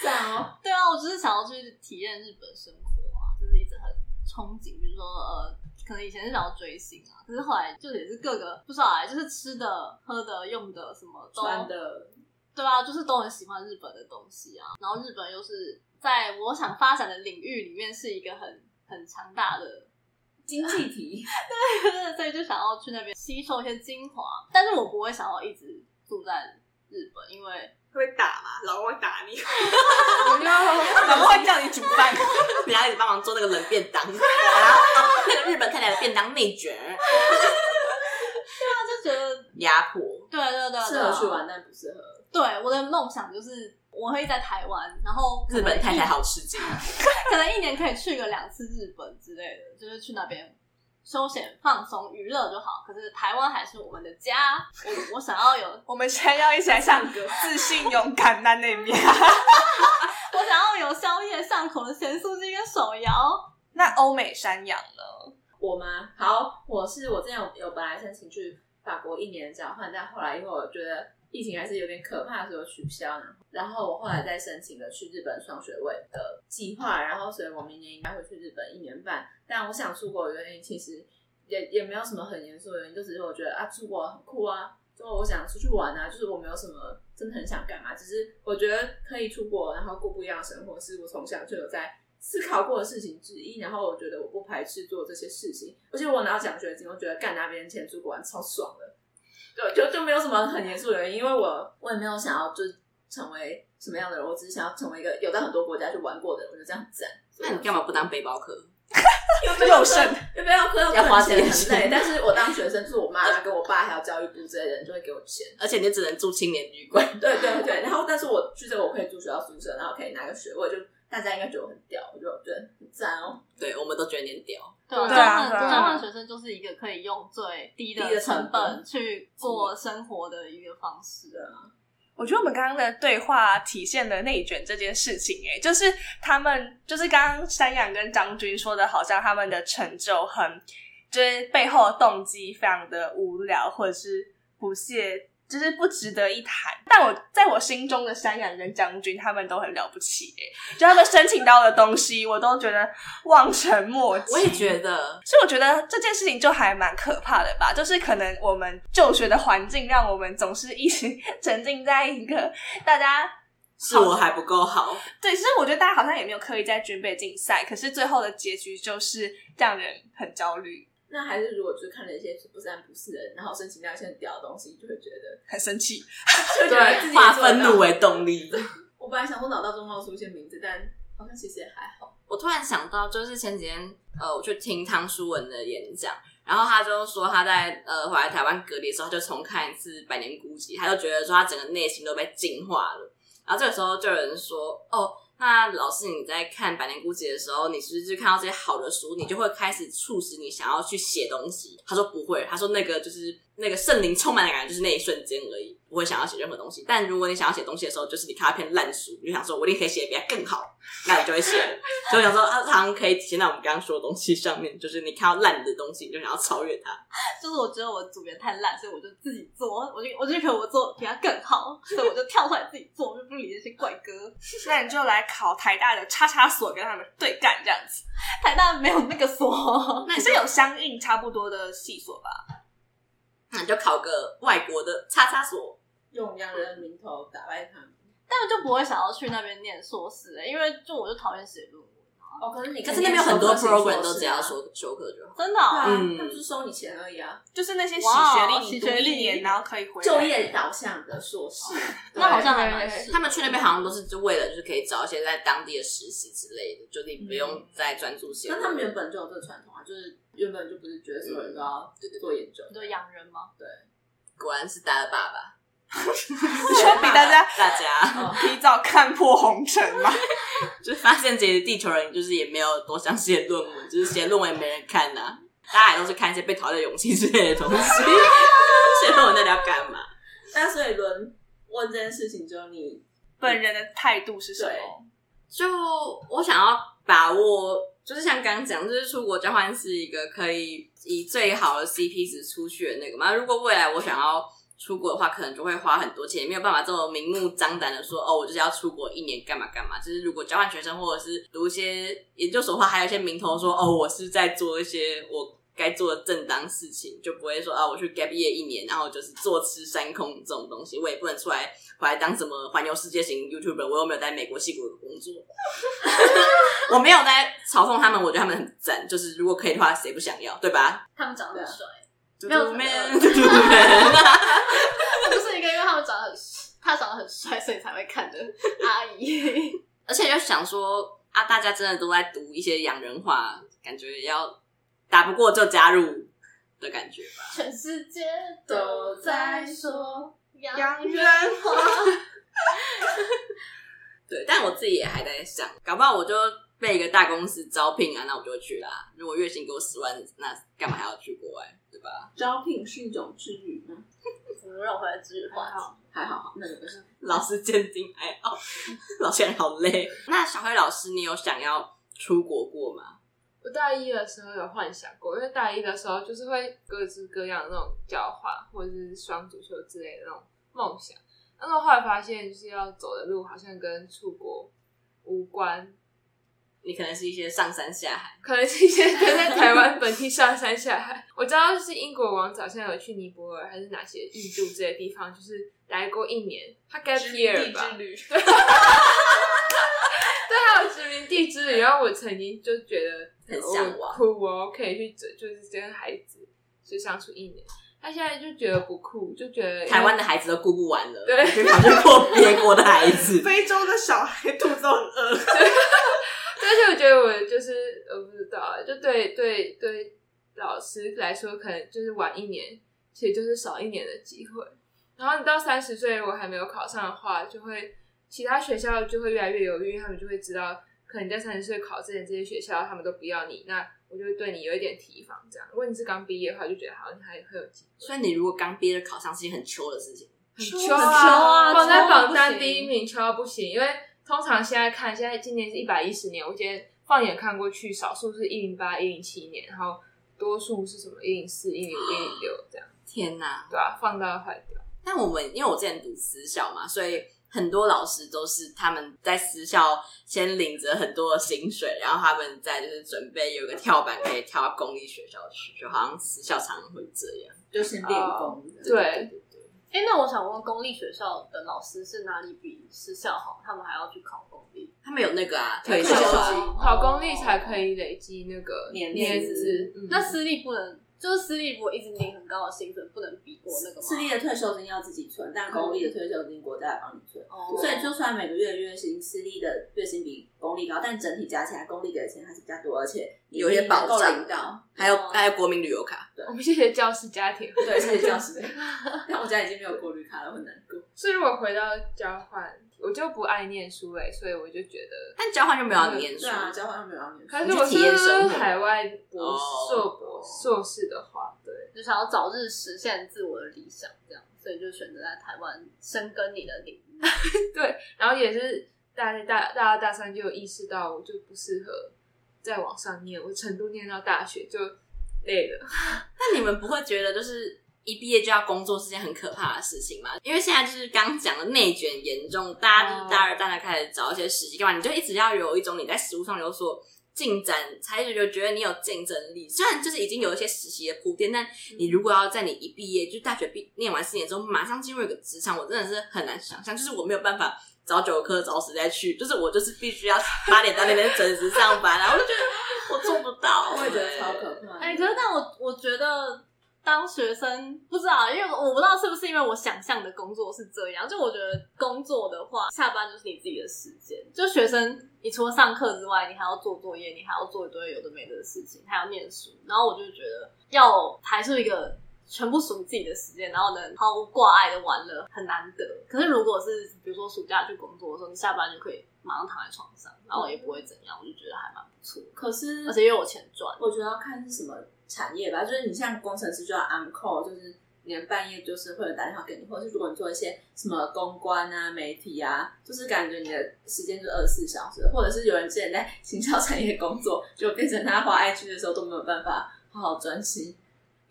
这样哦。对啊，我就是想要去体验日本生活啊，就是一直很憧憬。比如说，呃，可能以前是想要追星啊，可是后来就也是各个不知道啊，就是吃的、喝的、用的什么都，穿的，对啊，就是都很喜欢日本的东西啊。然后日本又是在我想发展的领域里面是一个很很强大的 经济体，对，所以就想要去那边吸收一些精华。但是我不会想要一直住在日本，因为会打嘛，老公会打你，不要，老公会叫你煮饭，你要一直帮忙做那个冷便当，然后、哦、那个日本太太的便当内卷。对啊，就觉得压迫。对对对，对，适合去玩，但不适合。对，我的梦想就是我会在台湾，然后日本太太好吃惊，可能一年可以去个两次日本之类的，就是去那边休闲放松娱乐就好。可是台湾还是我们的家，我我想要有，我们现在要一起来唱歌，自信勇敢的那面。我想要有宵夜上口的咸酥鸡跟手摇。那欧美山羊呢？我吗？好，我是我之前有有本来申请去法国一年的交换，但后来因为我觉得疫情还是有点可怕，所以我取消了。然后我后来再申请了去日本双学位的计划，然后所以我明年应该会去日本一年半。但我想出国的原因其实也也没有什么很严肃的原因，就只是我觉得啊，出国很酷啊，就我想出去玩啊，就是我没有什么真的很想干嘛，只是我觉得可以出国，然后过不一样的生活，是我从小就有在。思考过的事情之一，然后我觉得我不排斥做这些事情，而且我拿到奖学金，我觉得干那边钱出国玩超爽的，对，就就没有什么很严肃的原因，因为我我也没有想要就成为什么样的人，我只是想要成为一个有在很多国家去玩过的人，我觉得这样很赞。那你干嘛不当背包客？又没有剩，又没有课要花钱很累，但是我当学生，就是我妈跟我爸还有教育部这些人就会给我钱，而且你只能住青年旅馆。对对对，然后但是我去这个我可以住学校宿舍，然后可以拿个学位就。大家应该觉得我很屌，我就觉得很赞哦。对，我们都觉得你很屌。对，交换交换学生就是一个可以用最低的成本去过生活的一个方式啊。我觉得我们刚刚的对话体现了内卷这件事情，哎，就是他们就是刚刚山羊跟张军说的，好像他们的成就很，就是背后的动机非常的无聊，或者是不屑。就是不值得一谈，但我在我心中的山羊跟将军他们都很了不起诶，就他们申请到的东西，我都觉得望尘莫及。我也觉得，所以我觉得这件事情就还蛮可怕的吧。就是可能我们就学的环境让我们总是一直 沉浸在一个大家是我还不够好。对，其实我觉得大家好像也没有刻意在军备竞赛，可是最后的结局就是让人很焦虑。那还是如果就是看了一些不三不四的人，然后申请到一些很屌的东西，就会觉得很生气，就觉得自己化愤怒为动力。我本来想说脑袋中冒出一些名字，但好像其实也还好。我突然想到，就是前几天呃，我去听汤书文的演讲，然后他就说他在呃回来台湾隔离的时候，他就重看一次《百年孤寂》，他就觉得说他整个内心都被净化了。然后这个时候就有人说哦。那老师，你在看《百年孤寂》的时候，你是不是就看到这些好的书，你就会开始促使你想要去写东西？他说不会，他说那个就是那个圣灵充满的感觉，就是那一瞬间而已。不会想要写任何东西，但如果你想要写东西的时候，就是你看到一篇烂书，你就想说，我一定可以写得比它更好，那你就会写。所以我想说，啊，它好像可以体现在我们刚刚说的东西上面，就是你看到烂的东西，你就想要超越它。就是我觉得我组员太烂，所以我就自己做，我就我就觉得我做比它更好，所以我就跳出来自己做，我就不理那些怪哥。那你就来考台大的叉叉所，跟他们对干这样子。台大没有那个所，那是有相应差不多的系所吧？那你就考个外国的叉叉所。用洋人的名头打败他们，但我就不会想要去那边念硕士诶，因为就我就讨厌写论文。哦，可是你可是那边有很多 program 都只要说修课就好，真的，嗯，他不是收你钱而已啊，就是那些洗学历，洗学历。年然后可以回就业导向的硕士，那好像还蛮。他们去那边好像都是就为了就是可以找一些在当地的实习之类的，就你不用再专注写。那他们原本就有这个传统啊，就是原本就不是觉得所有人都要做研究，对洋人吗？对，果然是大家爸爸。说比大家大家提早看破红尘嘛，就发现这些地球人就是也没有多想写论文，就是写论文也没人看呐、啊，大家也都是看一些被淘汰的勇气之类的东西。写论文到底要干嘛？那所以轮问这件事情，就你本人的态度是什么？就我想要把握，就是像刚刚讲，就是出国交换是一个可以以最好的 CP 值出去的那个嘛。如果未来我想要。出国的话，可能就会花很多钱，没有办法这么明目张胆的说哦，我就是要出国一年干嘛干嘛。就是如果交换学生或者是读一些研究所的话，还有一些名头说哦，我是在做一些我该做的正当事情，就不会说啊，我去 gap year 一年，然后就是坐吃山空这种东西，我也不能出来回来当什么环游世界型 YouTuber，我又没有在美国戏谷的工作，我没有在嘲讽他们，我觉得他们很赞，就是如果可以的话，谁不想要，对吧？他们长得很帅，没有没有，不是一个，因为他们长得很，他长得很帅，所以才会看的阿姨，而且就想说啊，大家真的都在读一些洋人话，感觉要。打不过就加入的感觉吧。全世界都在说洋人话。对，但我自己也还在想，搞不好我就被一个大公司招聘啊，那我就会去啦。如果月薪给我十万，那干嘛还要去国外？招聘是一种治愈吗？怎么绕回来治愈话题？还好，还好，那个 老师鉴定还好，老师好累。那小黑老师，你有想要出国过吗？我大一的时候有幻想过，因为大一的时候就是会各式各样的那种交换或者是双主修之类的那种梦想，但是我后来发现就是要走的路好像跟出国无关。你可能是一些上山下海，可能是一些在台湾本地上山下海。我知道就是英国王子好像有去尼泊尔还是哪些印度这些地方，就是待过一年，他 gap year 吧。对，还有殖民地之旅，然后我曾经就觉得很向往，酷哦，可以去，就是跟孩子就相处一年。他现在就觉得不酷，就觉得台湾的孩子都顾不完了，对，就跑去过别国的孩子。非洲的小孩肚子很饿，而且我觉得我就是我不知道，就对对对，老师来说可能就是晚一年，其实就是少一年的机会。然后你到三十岁，如果还没有考上的话，就会。其他学校就会越来越犹豫，因为他们就会知道，可能你在三十岁考之前，这些学校他们都不要你，那我就会对你有一点提防。这样，如果你是刚毕业的话，就觉得好像还很有机会。所以你如果刚毕业考上，是一件很糗的事情，很糗啊！放在榜单第一名，糗到不行。因为通常现在看，现在今年是一百一十年，我今天放眼看过去，少数是一零八、一零七年，然后多数是什么一零四、一零五、一零六这样。天哪，对啊，放到坏掉。但我们因为我之前读私校嘛，所以。很多老师都是他们在私校先领着很多的薪水，然后他们在就是准备有个跳板可以跳到公立学校去，就好像私校常常会这样，就是练功。对。哎、欸，那我想问，公立学校的老师是哪里比私校好？他们还要去考公立？他们有那个啊，退休金，考公立才可以累积那个年年资。那私立不能？就是私立，如果一直领很高的薪水，不能比过那个吗？私立的退休金要自己存，但公立的退休金国家来帮你存。哦，所以就算每个月的月薪，私立的月薪比公立高，但整体加起来，公立给的钱还是比较多，而且有一些保障。到还有还有国民旅游卡。对，我们谢谢教师家庭。对，谢谢教师。但我家已经没有国旅卡了，很难过。所以如果回到交换。我就不爱念书嘞，所以我就觉得，但交换就没有要念书，对啊，交换就没有要念书。可是我是海外博硕博硕士的话，对，就想要早日实现自我的理想，这样，所以就选择在台湾深耕你的领域。对，然后也是大大大二大三就有意识到，我就不适合再往上念，我程度念到大学就累了。那你们不会觉得就是？一毕业就要工作是件很可怕的事情嘛？因为现在就是刚讲的内卷严重，大家就是大二、大三开始找一些实习干嘛，你就一直要有一种你在实务上有所进展，才就觉得你有竞争力。虽然就是已经有一些实习的铺垫，但你如果要在你一毕业就大学毕念完四年之后马上进入一个职场，我真的是很难想象，就是我没有办法早九课早十再去，就是我就是必须要八点到那边准时上班，然后我就觉得我做不到，我也觉得超可怕。哎、欸，可是但我我觉得。当学生不知道，因为我不知道是不是因为我想象的工作是这样。就我觉得工作的话，下班就是你自己的时间。就学生，你除了上课之外，你还要做作业，你还要做一堆有的没的的事情，还要念书。然后我就觉得要排出一个全部属于自己的时间，然后能毫无挂碍的玩乐，很难得。可是如果是比如说暑假去工作的时候，你下班就可以马上躺在床上，然后也不会怎样，我就觉得还蛮不错。可是而且又有钱赚，我觉得要看是什么。产业吧，就是你像工程师就要 on call，就是连半夜就是会有打电话给你，或者是如果你做一些什么公关啊、媒体啊，就是感觉你的时间就二十四小时，或者是有人之前在行销产业工作，就变成他花 IG 的时候都没有办法好好专心。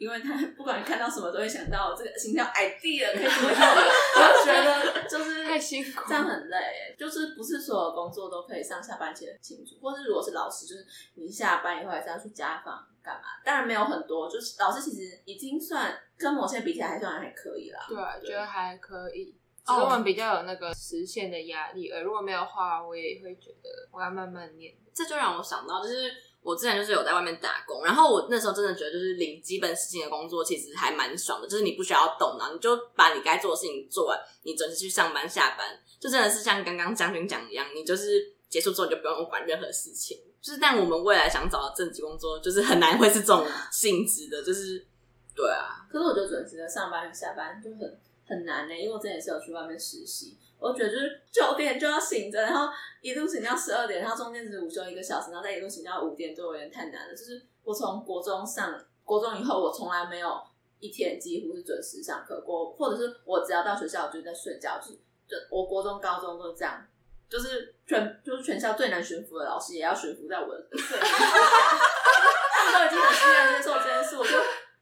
因为他不管看到什么都会想到这个形象 idea 可以怎么 用，我就觉得就是太辛苦，这样很累。就是不是所有工作都可以上下班前清楚，或是如果是老师，就是你下班以后还是要去家访干嘛？当然没有很多，就是老师其实已经算跟某些比起来还算还可以啦。对，对觉得还可以。只是我们比较有那个实现的压力，而如果没有的话，我也会觉得我要慢慢念。这就让我想到，就是我之前就是有在外面打工，然后我那时候真的觉得，就是领基本事情的工作其实还蛮爽的，就是你不需要动脑，你就把你该做的事情做完，你准时去上班下班，就真的是像刚刚将军讲一样，你就是结束之后你就不用管任何事情。就是但我们未来想找的正职工作，就是很难会是这种性质的，就是对啊。可是我觉得准时的上班下班就很。很难呢、因为我之前是有去外面实习，我觉得就是九点就要醒着，然后一路醒到十二点，然后中间只午休一个小时，然后再一路醒到五点，对我有点太难了。就是我从国中上国中以后，我从来没有一天几乎是准时上课过，或者是我只要到学校我就在睡觉，就是就我国中、高中都这样，就是全就是全校最难驯服的老师也要驯服在我的睡眠，他们都已经很自然接受这件事，我就。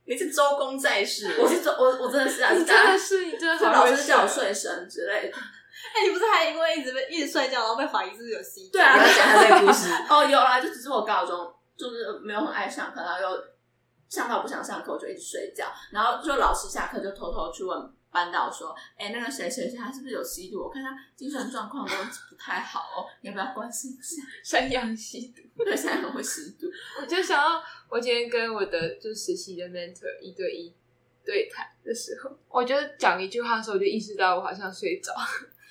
你是周公在世，我是周我我真的是啊，你真的是你真的好，老师叫我睡神之类的。哎、欸，你不是还因为一直被一直睡觉，然后被怀疑是不是有吸毒？对啊，讲他这个故事。哦，有啦，就只是我高中就是没有很爱上课，然后又上到不想上课，我就一直睡觉。然后就老师下课就偷偷去问班导说：“哎、欸，那个谁谁谁他是不是有吸毒？我看他精神状况都不太好哦，你要不要关心一下？” 山羊吸毒，对，山羊会吸毒。我就想要。我今天跟我的就实习的 mentor 一对一对谈的时候，我觉得讲一句话的时候，我就意识到我好像睡着，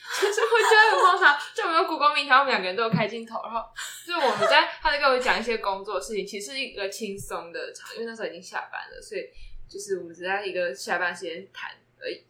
就是我觉得很荒唐。就我们有谷歌明堂，我们两个人都有开镜头，然后就我们在他在跟我讲一些工作事情，其实一个轻松的场，因为那时候已经下班了，所以就是我们只在一个下班时间谈而已。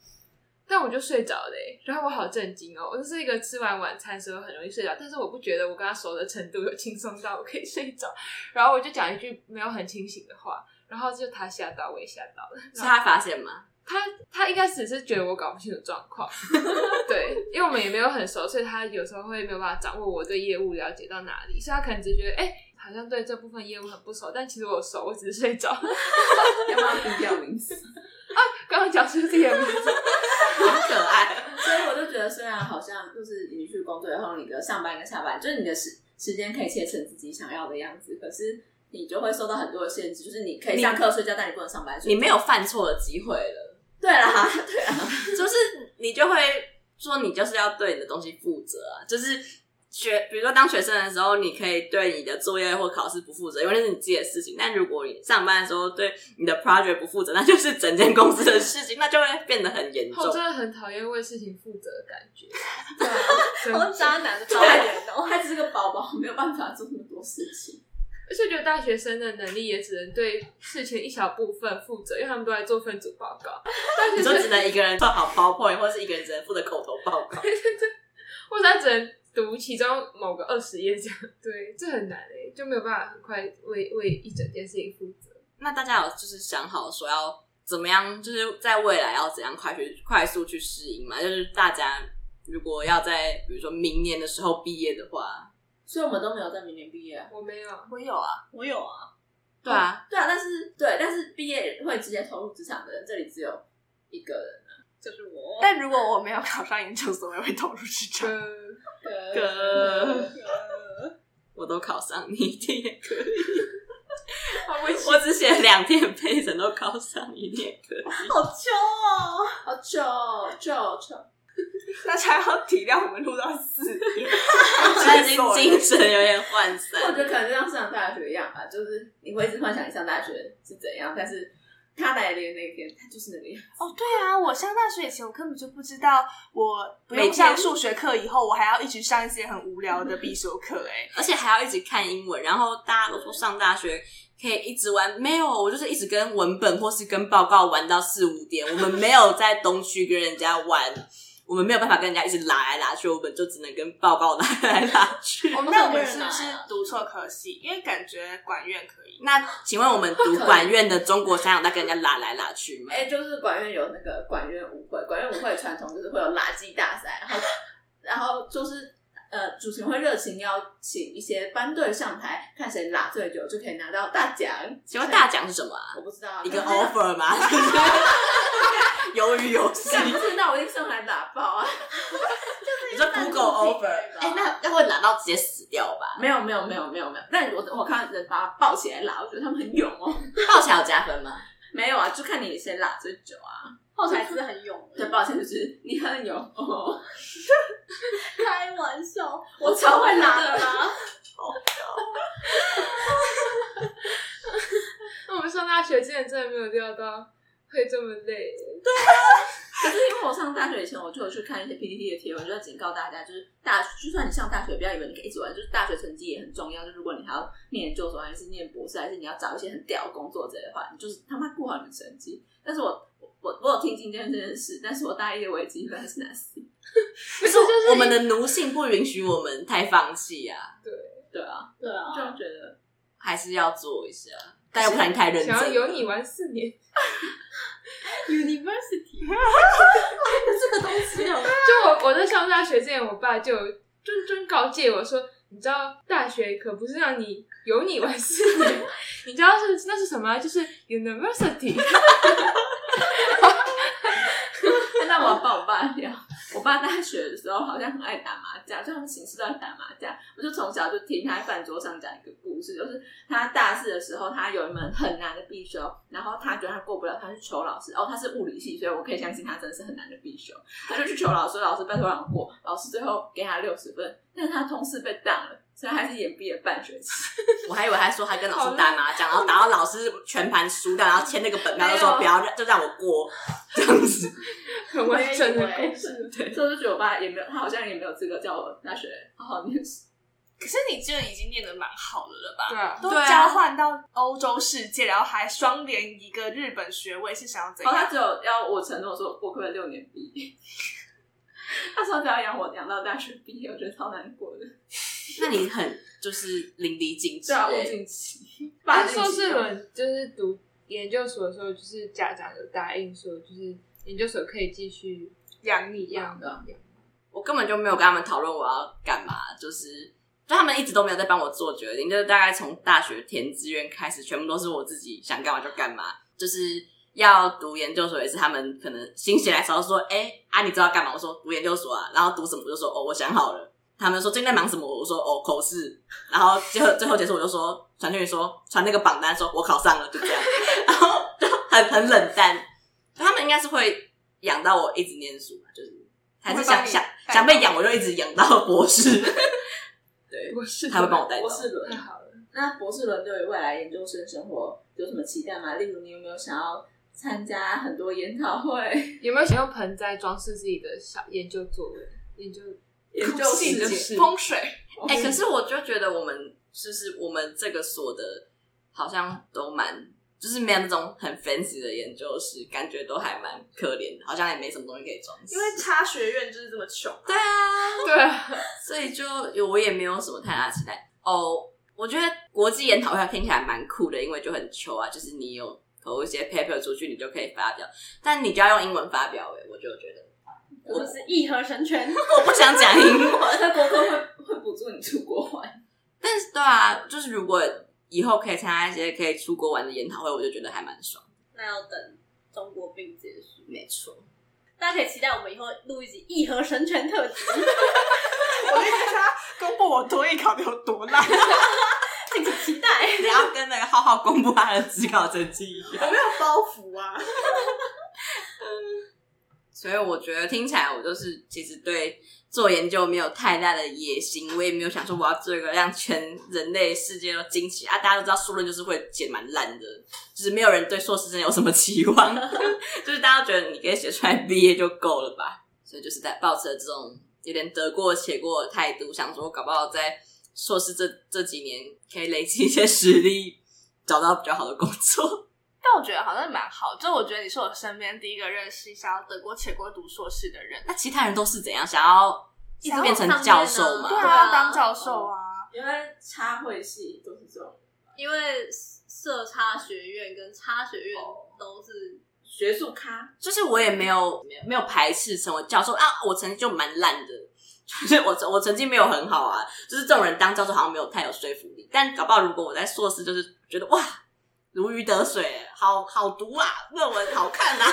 但我就睡着了，然后我好震惊哦！我就是一个吃完晚餐时候很容易睡着，但是我不觉得我跟他熟的程度有轻松到我可以睡着。然后我就讲一句没有很清醒的话，然后就他吓到，我也吓到了。是他发现吗？他他一开始是觉得我搞不清楚状况，对，因为我们也没有很熟，所以他有时候会没有办法掌握我对业务了解到哪里，所以他可能只觉得哎、欸，好像对这部分业务很不熟，但其实我熟，我只是睡着。要不要低调名词？啊，刚刚讲出自己的名字。好可爱，所以我就觉得，虽然好像就是你去工作以后，你的上班跟下班，就是你的时时间可以切成自己想要的样子，可是你就会受到很多的限制，就是你可以上课睡觉，但你不能上班你没有犯错的机会了。对啦，对啊，就是你就会说，你就是要对你的东西负责啊，就是。学，比如说当学生的时候，你可以对你的作业或考试不负责，因为那是你自己的事情。但如果你上班的时候对你的 project 不负责，那就是整间公司的事情，那就会变得很严重。我真的很讨厌为事情负责的感觉。对啊，好渣男的表演哦，他只是个宝宝，没有办法做那么多事情。而且觉得大学生的能力也只能对事情一小部分负责，因为他们都在做分组报告。大学生只能一个人做好 PowerPoint，或是一个人只能负责口头报告，或者他只能。读其中某个二十页这样，对，这很难诶，就没有办法很快为为一整件事情负责。那大家有就是想好说要怎么样，就是在未来要怎样快去快速去适应嘛？就是大家如果要在比如说明年的时候毕业的话，所以我们都没有在明年毕业。我没有，我有啊，我有啊。对啊，对啊，但是对，但是毕业会直接投入职场的人，这里只有一个人啊，就是我。但如果我没有考上研究所，我也会投入职场。哥，我都考上，你一定也可以。我只写两天背，整都考上，一定也可以。好糗哦，好糗，糗糗。大家要体谅我们录到四点，他已经精神有点涣散。我觉得可能就像上大学一样吧，就是你会一直幻想你上大学是怎样，但是。他来的那天，他就是那个样子。哦，对啊，我上大学以前，我根本就不知道，我不用上数学课，以后我还要一直上一些很无聊的必修课，哎，而且还要一直看英文。然后大家都说上大学可以一直玩，没有，我就是一直跟文本或是跟报告玩到四五点。我们没有在东区跟人家玩。我们没有办法跟人家一直拉来拉去，我们就只能跟报告拉来拉去。我们那我们是不是读错科系？因为感觉管院可以。那请问我们读管院的中国三有在跟人家拉来拉去吗？哎、欸，就是管院有那个管院舞会，管院舞会传统就是会有拉圾大赛，然后然后就是呃，主持人会热情邀请一些班队上台，看谁拉最久就可以拿到大奖。请问大奖是什么啊？我不知道，一个 offer 吗？鱿鱼游戏？不是，那我一定上来打爆啊！你说 Google offer？哎、欸，那那会拿到直接死掉吧？没有，没有，没有，没有，没有。但我我看人把他抱起来拉，我觉得他们很勇哦。抱起来有加分吗？没有啊，就看你谁拉最久啊。抱起来是很勇。对，抱起来就是你很勇哦。开玩笑，我超会拿的啦。好 那我们上大学之前真的没有料到会这么累。对啊。可是因为我上大学以前，我就有去看一些 PPT 的贴文，就在警告大家，就是大，就算你上大学，不要以为你可以一直玩，就是大学成绩也很重要。就如果你还要念研究所，还是念博士，还是你要找一些很屌的工作之类的话，你就是他妈过好你的成绩。但是我我我有听进这件事，但是我大一的微积分还是拿 C。可是 就是我们的奴性不允许我们太放弃啊。对对啊，对啊，就觉得还是要做一下，但又不能太认真。想要有你玩四年。University，这个东西哦，就我我在上大学之前，我爸就谆谆告诫我说：“你知道大学可不是让你有你玩四年，你知道是那是什么？就是 University。” 那我要帮我爸聊。我爸大学的时候好像很爱打麻将，就他们寝室都在打麻将。我就从小就听他在饭桌上讲一个故事，就是他大四的时候，他有一门很难的必修，然后他觉得他过不了，他去求老师。哦，他是物理系，所以我可以相信他真的是很难的必修。他就去求老师，老师拜托让我过，老师最后给他六十分，但是他同事被当了。所以还是延毕业半学期，我还以为他说他跟老师打麻将，然后打到老师全盘输掉，然后签那个本票，就说不要就让我过这样子，很完整的故事。对，所以我就觉得我爸也没有，他好像也没有资格叫我大学好好念书。可是你这已经念的蛮好的了吧？对啊，都交换到欧洲世界，然后还双连一个日本学位，是想要怎样？哦，他只有要我承诺说我可不可以六年毕业。他说只要养我养到大学毕业，我觉得超难过的。那你很就是淋漓尽致，物尽期。反正。硕士论就是读研究所的时候，就是家长有答应说，就是研究所可以继续养你养的。我根本就没有跟他们讨论我要干嘛，就是就他们一直都没有在帮我做决定，就是大概从大学填志愿开始，全部都是我自己想干嘛就干嘛，就是。要读研究所也是他们可能心血来潮说，哎、欸、啊，你知道干嘛？我说读研究所啊，然后读什么？我就说哦，我想好了。他们说最近在忙什么？我说哦，口试。然后最后最后结束，我就说传讯息说传那个榜单，说我考上了，就这样。然后就很很冷淡。他们应该是会养到我一直念书，就是还是想想想被养，我就一直养到博士。对，博士他会帮我带。博士轮太好了。那博士轮对未来研究生生活有什么期待吗？例如你有没有想要？参加很多研讨会，有没有想用盆栽装饰自己的小研究作文？研究研究细节风水。哎、欸，可是我就觉得我们就是我们这个所的，好像都蛮就是没有那种很 fancy 的研究室，感觉都还蛮可怜的，好像也没什么东西可以装饰。因为差学院就是这么穷。对啊，对啊，所以就我也没有什么太大期待。哦，我觉得国际研讨会听起来蛮酷的，因为就很穷啊，就是你有。投一些 paper 出去，你就可以发表，但你就要用英文发表。哎，我就觉得，我是义和神拳，我不想讲英文。那国科会会补助你出国玩，但是对啊，就是如果以后可以参加一些可以出国玩的研讨会，我就觉得还蛮爽。那要等中国病结束，没错。大家可以期待我们以后录一集义和神拳特辑。我跟大家公布我多益考的有多烂。敬请期待，你要跟那个浩浩公布他的职考成绩一样。我没有包袱啊。所以我觉得听起来，我就是其实对做研究没有太大的野心，我也没有想说我要做一个让全人类世界都惊奇啊！大家都知道硕论就是会写蛮烂的，就是没有人对硕士真的有什么期望，就是大家觉得你可以写出来毕业就够了吧？所以就是在抱持这种有点得过且过的态度，想说搞不好在。硕士这这几年可以累积一些实力，找到比较好的工作。但我觉得好像蛮好，就我觉得你是我身边第一个认识想要得过且过读硕士的人。那其他人都是怎样？想要一直变成教授吗？对啊，当教授啊。因为插会系都是这种，因为社插学院跟插学院都是学术咖，就是我也没有没有排斥成为教授啊，我成绩就蛮烂的。就是我我成绩没有很好啊，就是这种人当教授好像没有太有说服力。但搞不好如果我在硕士，就是觉得哇如鱼得水，好好读啊，论文好看啊，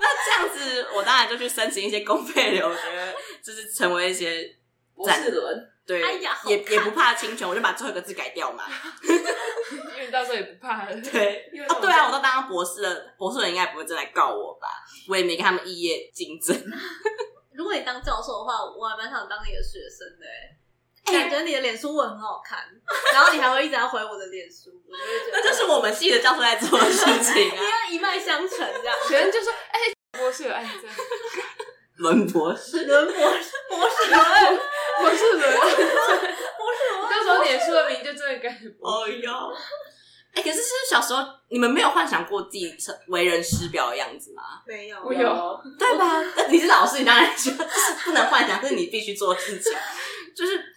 那这样子我当然就去申请一些公费留学，就是成为一些博士论。对，哎呀也也不怕侵权，我就把最后一个字改掉嘛。因为到时候也不怕了。对，哦，对啊，我都当博士了，博士人应该不会真来告我吧？我也没跟他们异业竞争。如果你当教授的话，我还蛮想当你的学生的、欸。感觉你的脸书文很好看，然后你还会一直要回我的脸书，我就会觉得那这是我们系的教授在做的事情啊，你要一脉相承这样。学生就说：“哎、欸，博士有爱这样。”伦博士，伦博士，博士伦，博士伦，博士伦。那时候脸书的名就真的改哦哟。哎，可是是小时候你们没有幻想过自己成为人师表的样子吗？没有，我有，对吧？你是老师，你当然 不能幻想，这是你必须做的事情。就是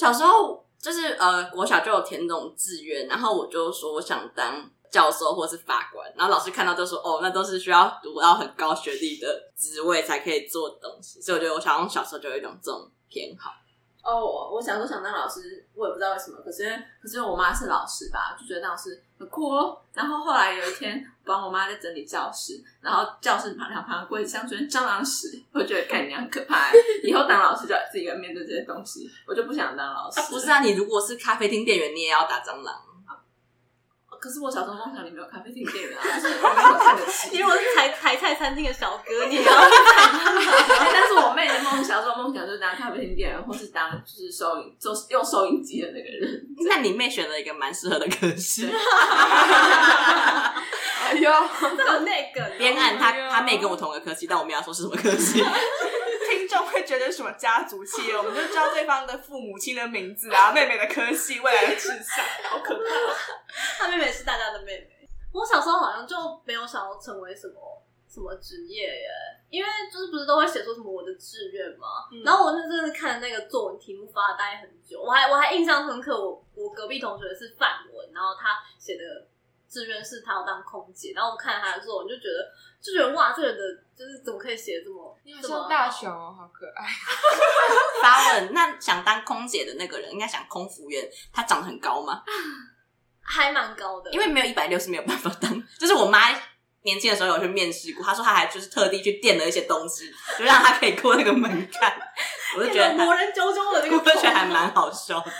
小时候，就是呃，国小就有填那种志愿，然后我就说我想当。教授或是法官，然后老师看到就说：“哦，那都是需要读到很高学历的职位才可以做东西。”所以我觉得我小小时候就有一种这种偏好。哦，我我小时候想当老师，我也不知道为什么。可是可是我妈是老师吧，就觉得当老师很酷哦。然后后来有一天，帮我妈在整理教室，然后教室旁两旁柜子上全是蟑螂屎，我觉得看你很可怕。以后当老师就要自己要面对这些东西，我就不想当老师。啊，不是啊，你如果是咖啡厅店员，你也要打蟑螂。可是我小时候梦想里没有咖啡厅店员啊，就是我没有看得起。因为我是台台菜餐厅的小哥，你要。但是我妹的梦想，说梦想就是当咖啡厅店员，或是当就是收银，做用收银机的那个人。那你妹选了一个蛮适合的科系。哎呦，这个那个边岸他他妹跟我同个科系，但我没有说是什么科系。觉得什么家族企业，我们就知道对方的父母亲的名字啊，妹妹的科系，未来的志向，好可怕。他妹妹是大家的妹妹。我小时候好像就没有想要成为什么什么职业耶，因为就是不是都会写出什么我的志愿嘛。嗯、然后我就真的是看那个作文题目发呆很久，我还我还印象深刻，我我隔壁同学是范文，然后他写的志愿是他要当空姐，然后我看他的时候，我就觉得。就觉得哇，这个人的就是怎么可以写这么你好像大雄哦，好可爱。发问，那想当空姐的那个人应该想空服员，他长得很高吗？还蛮高的，因为没有一百六是没有办法当。就是我妈年轻的时候有去面试过，她说她还就是特地去垫了一些东西，就让她可以过那个门槛。我就觉得魔人啾啾的那个，我觉得还蛮好笑的。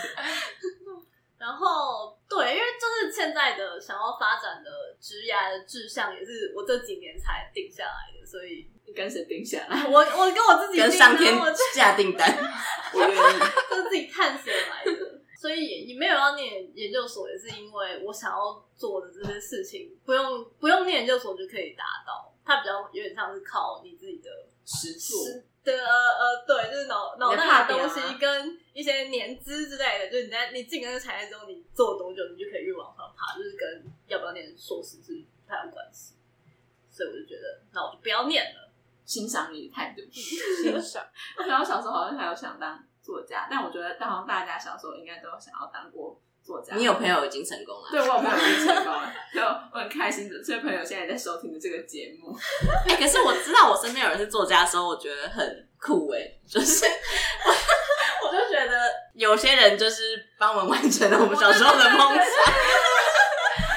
然后对，因为就是现在的想要发展的职业的志向，也是我这几年才定下来的，所以你跟谁定下来？我我跟我自己定跟上天下订单，我愿意，就是自己探索来的。所以你没有要念研究所，也是因为我想要做的这些事情，不用不用念研究所就可以达到。它比较有点像是靠你自己的实作。的呃呃，对，就是脑脑袋的东西跟一些年资之类的，就是你在你进那个产业之后，你做多久，你就可以越往上爬，就是跟要不要念硕士是不太有关系。所以我就觉得，那我就不要念了。欣赏你的态度，欣赏。我想到小时候好像还有想当作家，但我觉得，好像大家小时候应该都想要当过。你有朋友已经成功了，对，我有朋友已经成功了，就我很开心的。这位朋友现在在收听的这个节目，哎、欸，可是我知道我身边有人是作家的时候，我觉得很酷哎、欸，就是 我，就觉得有些人就是帮我们完成了我们小时候的梦想。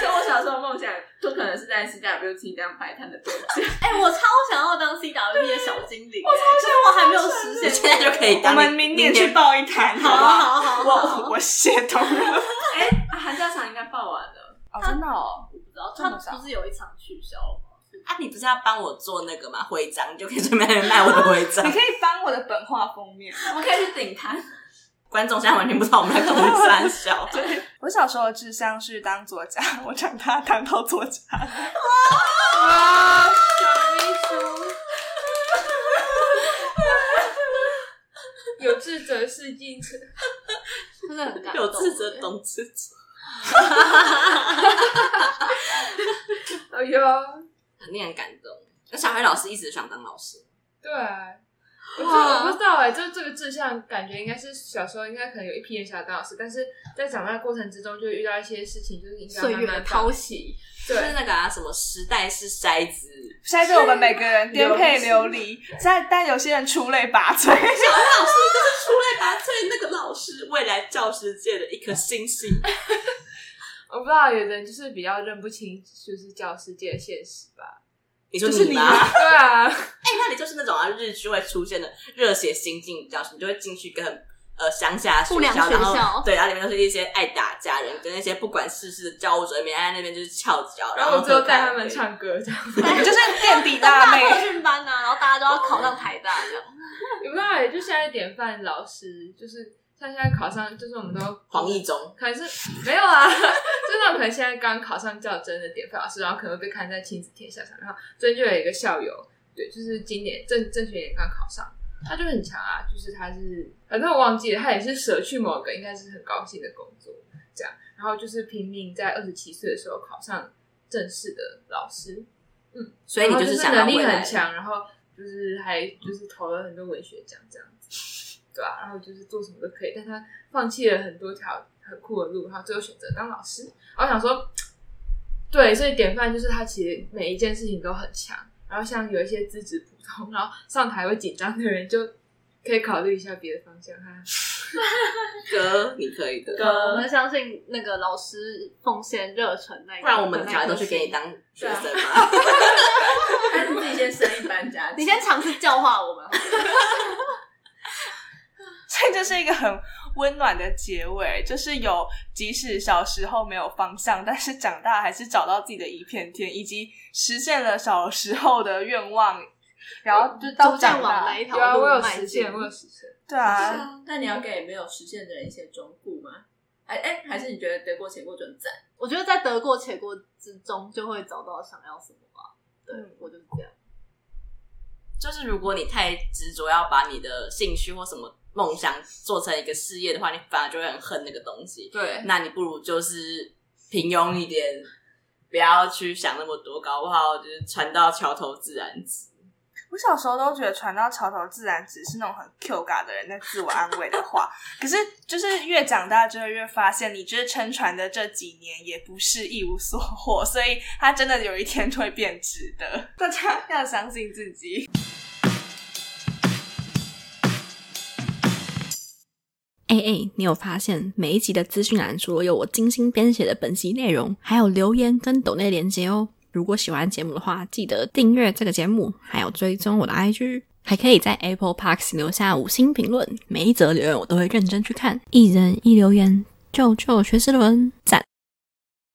就我小时候梦想，就可能是在 CWT 这样摆摊的作家。哎、欸，我超想要当 CWT 的小精灵，我超想，我还没有实现，现在就可以当。我们明年去报一摊，好不好？好，好，我我协同了。哎、欸，寒假场应该报完了。哦，真的哦，我不知道，他不是有一场取消了吗？啊，你不是要帮我做那个吗？徽章，你就可以顺便卖我的徽章。你可以翻我的本画封面，我们可以去顶摊。观众现在完全不知道我们在公三小。对，我小时候的志向是当作家，我长大当到作家。哇，小秘书，有志者事竟成，真的很感动。有自责懂自己。哎呦，肯定很感动。那小黑老师一直想当老师。对 我不知道哎、欸，就这个志向，感觉应该是小时候应该可能有一批人想要当老师，但是在长大的过程之中，就遇到一些事情，就是应该慢慢淘洗。对，就是那个啊，什么时代是筛子，筛子我们每个人颠沛流离。但但有些人出类拔萃，小老师就是出类拔萃，那个老师未来教师界的一颗星星。我不知道，有人就是比较认不清，就是教师界的现实吧。你说你吗？对啊，哎、欸，那你就是那种啊，日剧会出现的热血新进教师，你就会进去跟呃乡下学校，然后对，然后里面都是一些爱打架人，跟那些不管世事的教务主任，每天在那边就是翘脚，然后最后带他们唱歌这样 子，就是垫底大妹培训班呐，然后大家都要考上台大这样。有没有？就现在典范老师就是。像现在考上，就是我们都黄义中，可能是没有啊，就那种可能现在刚考上较真的典范老师，然后可能会被看在亲子天下上。然后最近就有一个校友，对，就是今年正正学年刚考上，他就很强啊，就是他是反正我忘记了，他也是舍去某个应该是很高兴的工作，这样，然后就是拼命在二十七岁的时候考上正式的老师，嗯，所以你就是能力很强，然后就是还就是投了很多文学奖这样子。对啊，然后就是做什么都可以，但他放弃了很多条很酷的路，然后最后选择当老师。我想说，对，所以典范就是他其实每一件事情都很强。然后像有一些资质普通，然后上台会紧张的人，就可以考虑一下别的方向哈。哥，你可以的。哥，我们相信那个老师奉献热忱那个，不然我们小孩都去给你当学生嘛。还是自己先升一班家，你先尝试教化我们。所以这是一个很温暖的结尾，就是有即使小时候没有方向，但是长大还是找到自己的一片天，以及实现了小时候的愿望，然后就到长大一条路，我有实现，我有实现。对啊，那你要给没有实现的人一些忠告吗？哎哎，还是你觉得得过且过就很赞？我觉得在得过且过之中，就会找到想要什么吧。对，嗯、我就是这样。就是如果你太执着要把你的兴趣或什么。梦想做成一个事业的话，你反而就会很恨那个东西。对，那你不如就是平庸一点，不要去想那么多，搞不好就是船到桥头自然直。我小时候都觉得“船到桥头自然直”是那种很 Q 嘎的人在自我安慰的话，可是就是越长大之后越发现，你就是撑船的这几年也不是一无所获，所以它真的有一天会变直的。大家要相信自己。哎哎，你有发现每一集的资讯栏除了有我精心编写的本集内容，还有留言跟抖内连接哦。如果喜欢节目的话，记得订阅这个节目，还有追踪我的 IG，还可以在 Apple Park 留下五星评论，每一则留言我都会认真去看。一人一留言，就就学思伦，赞。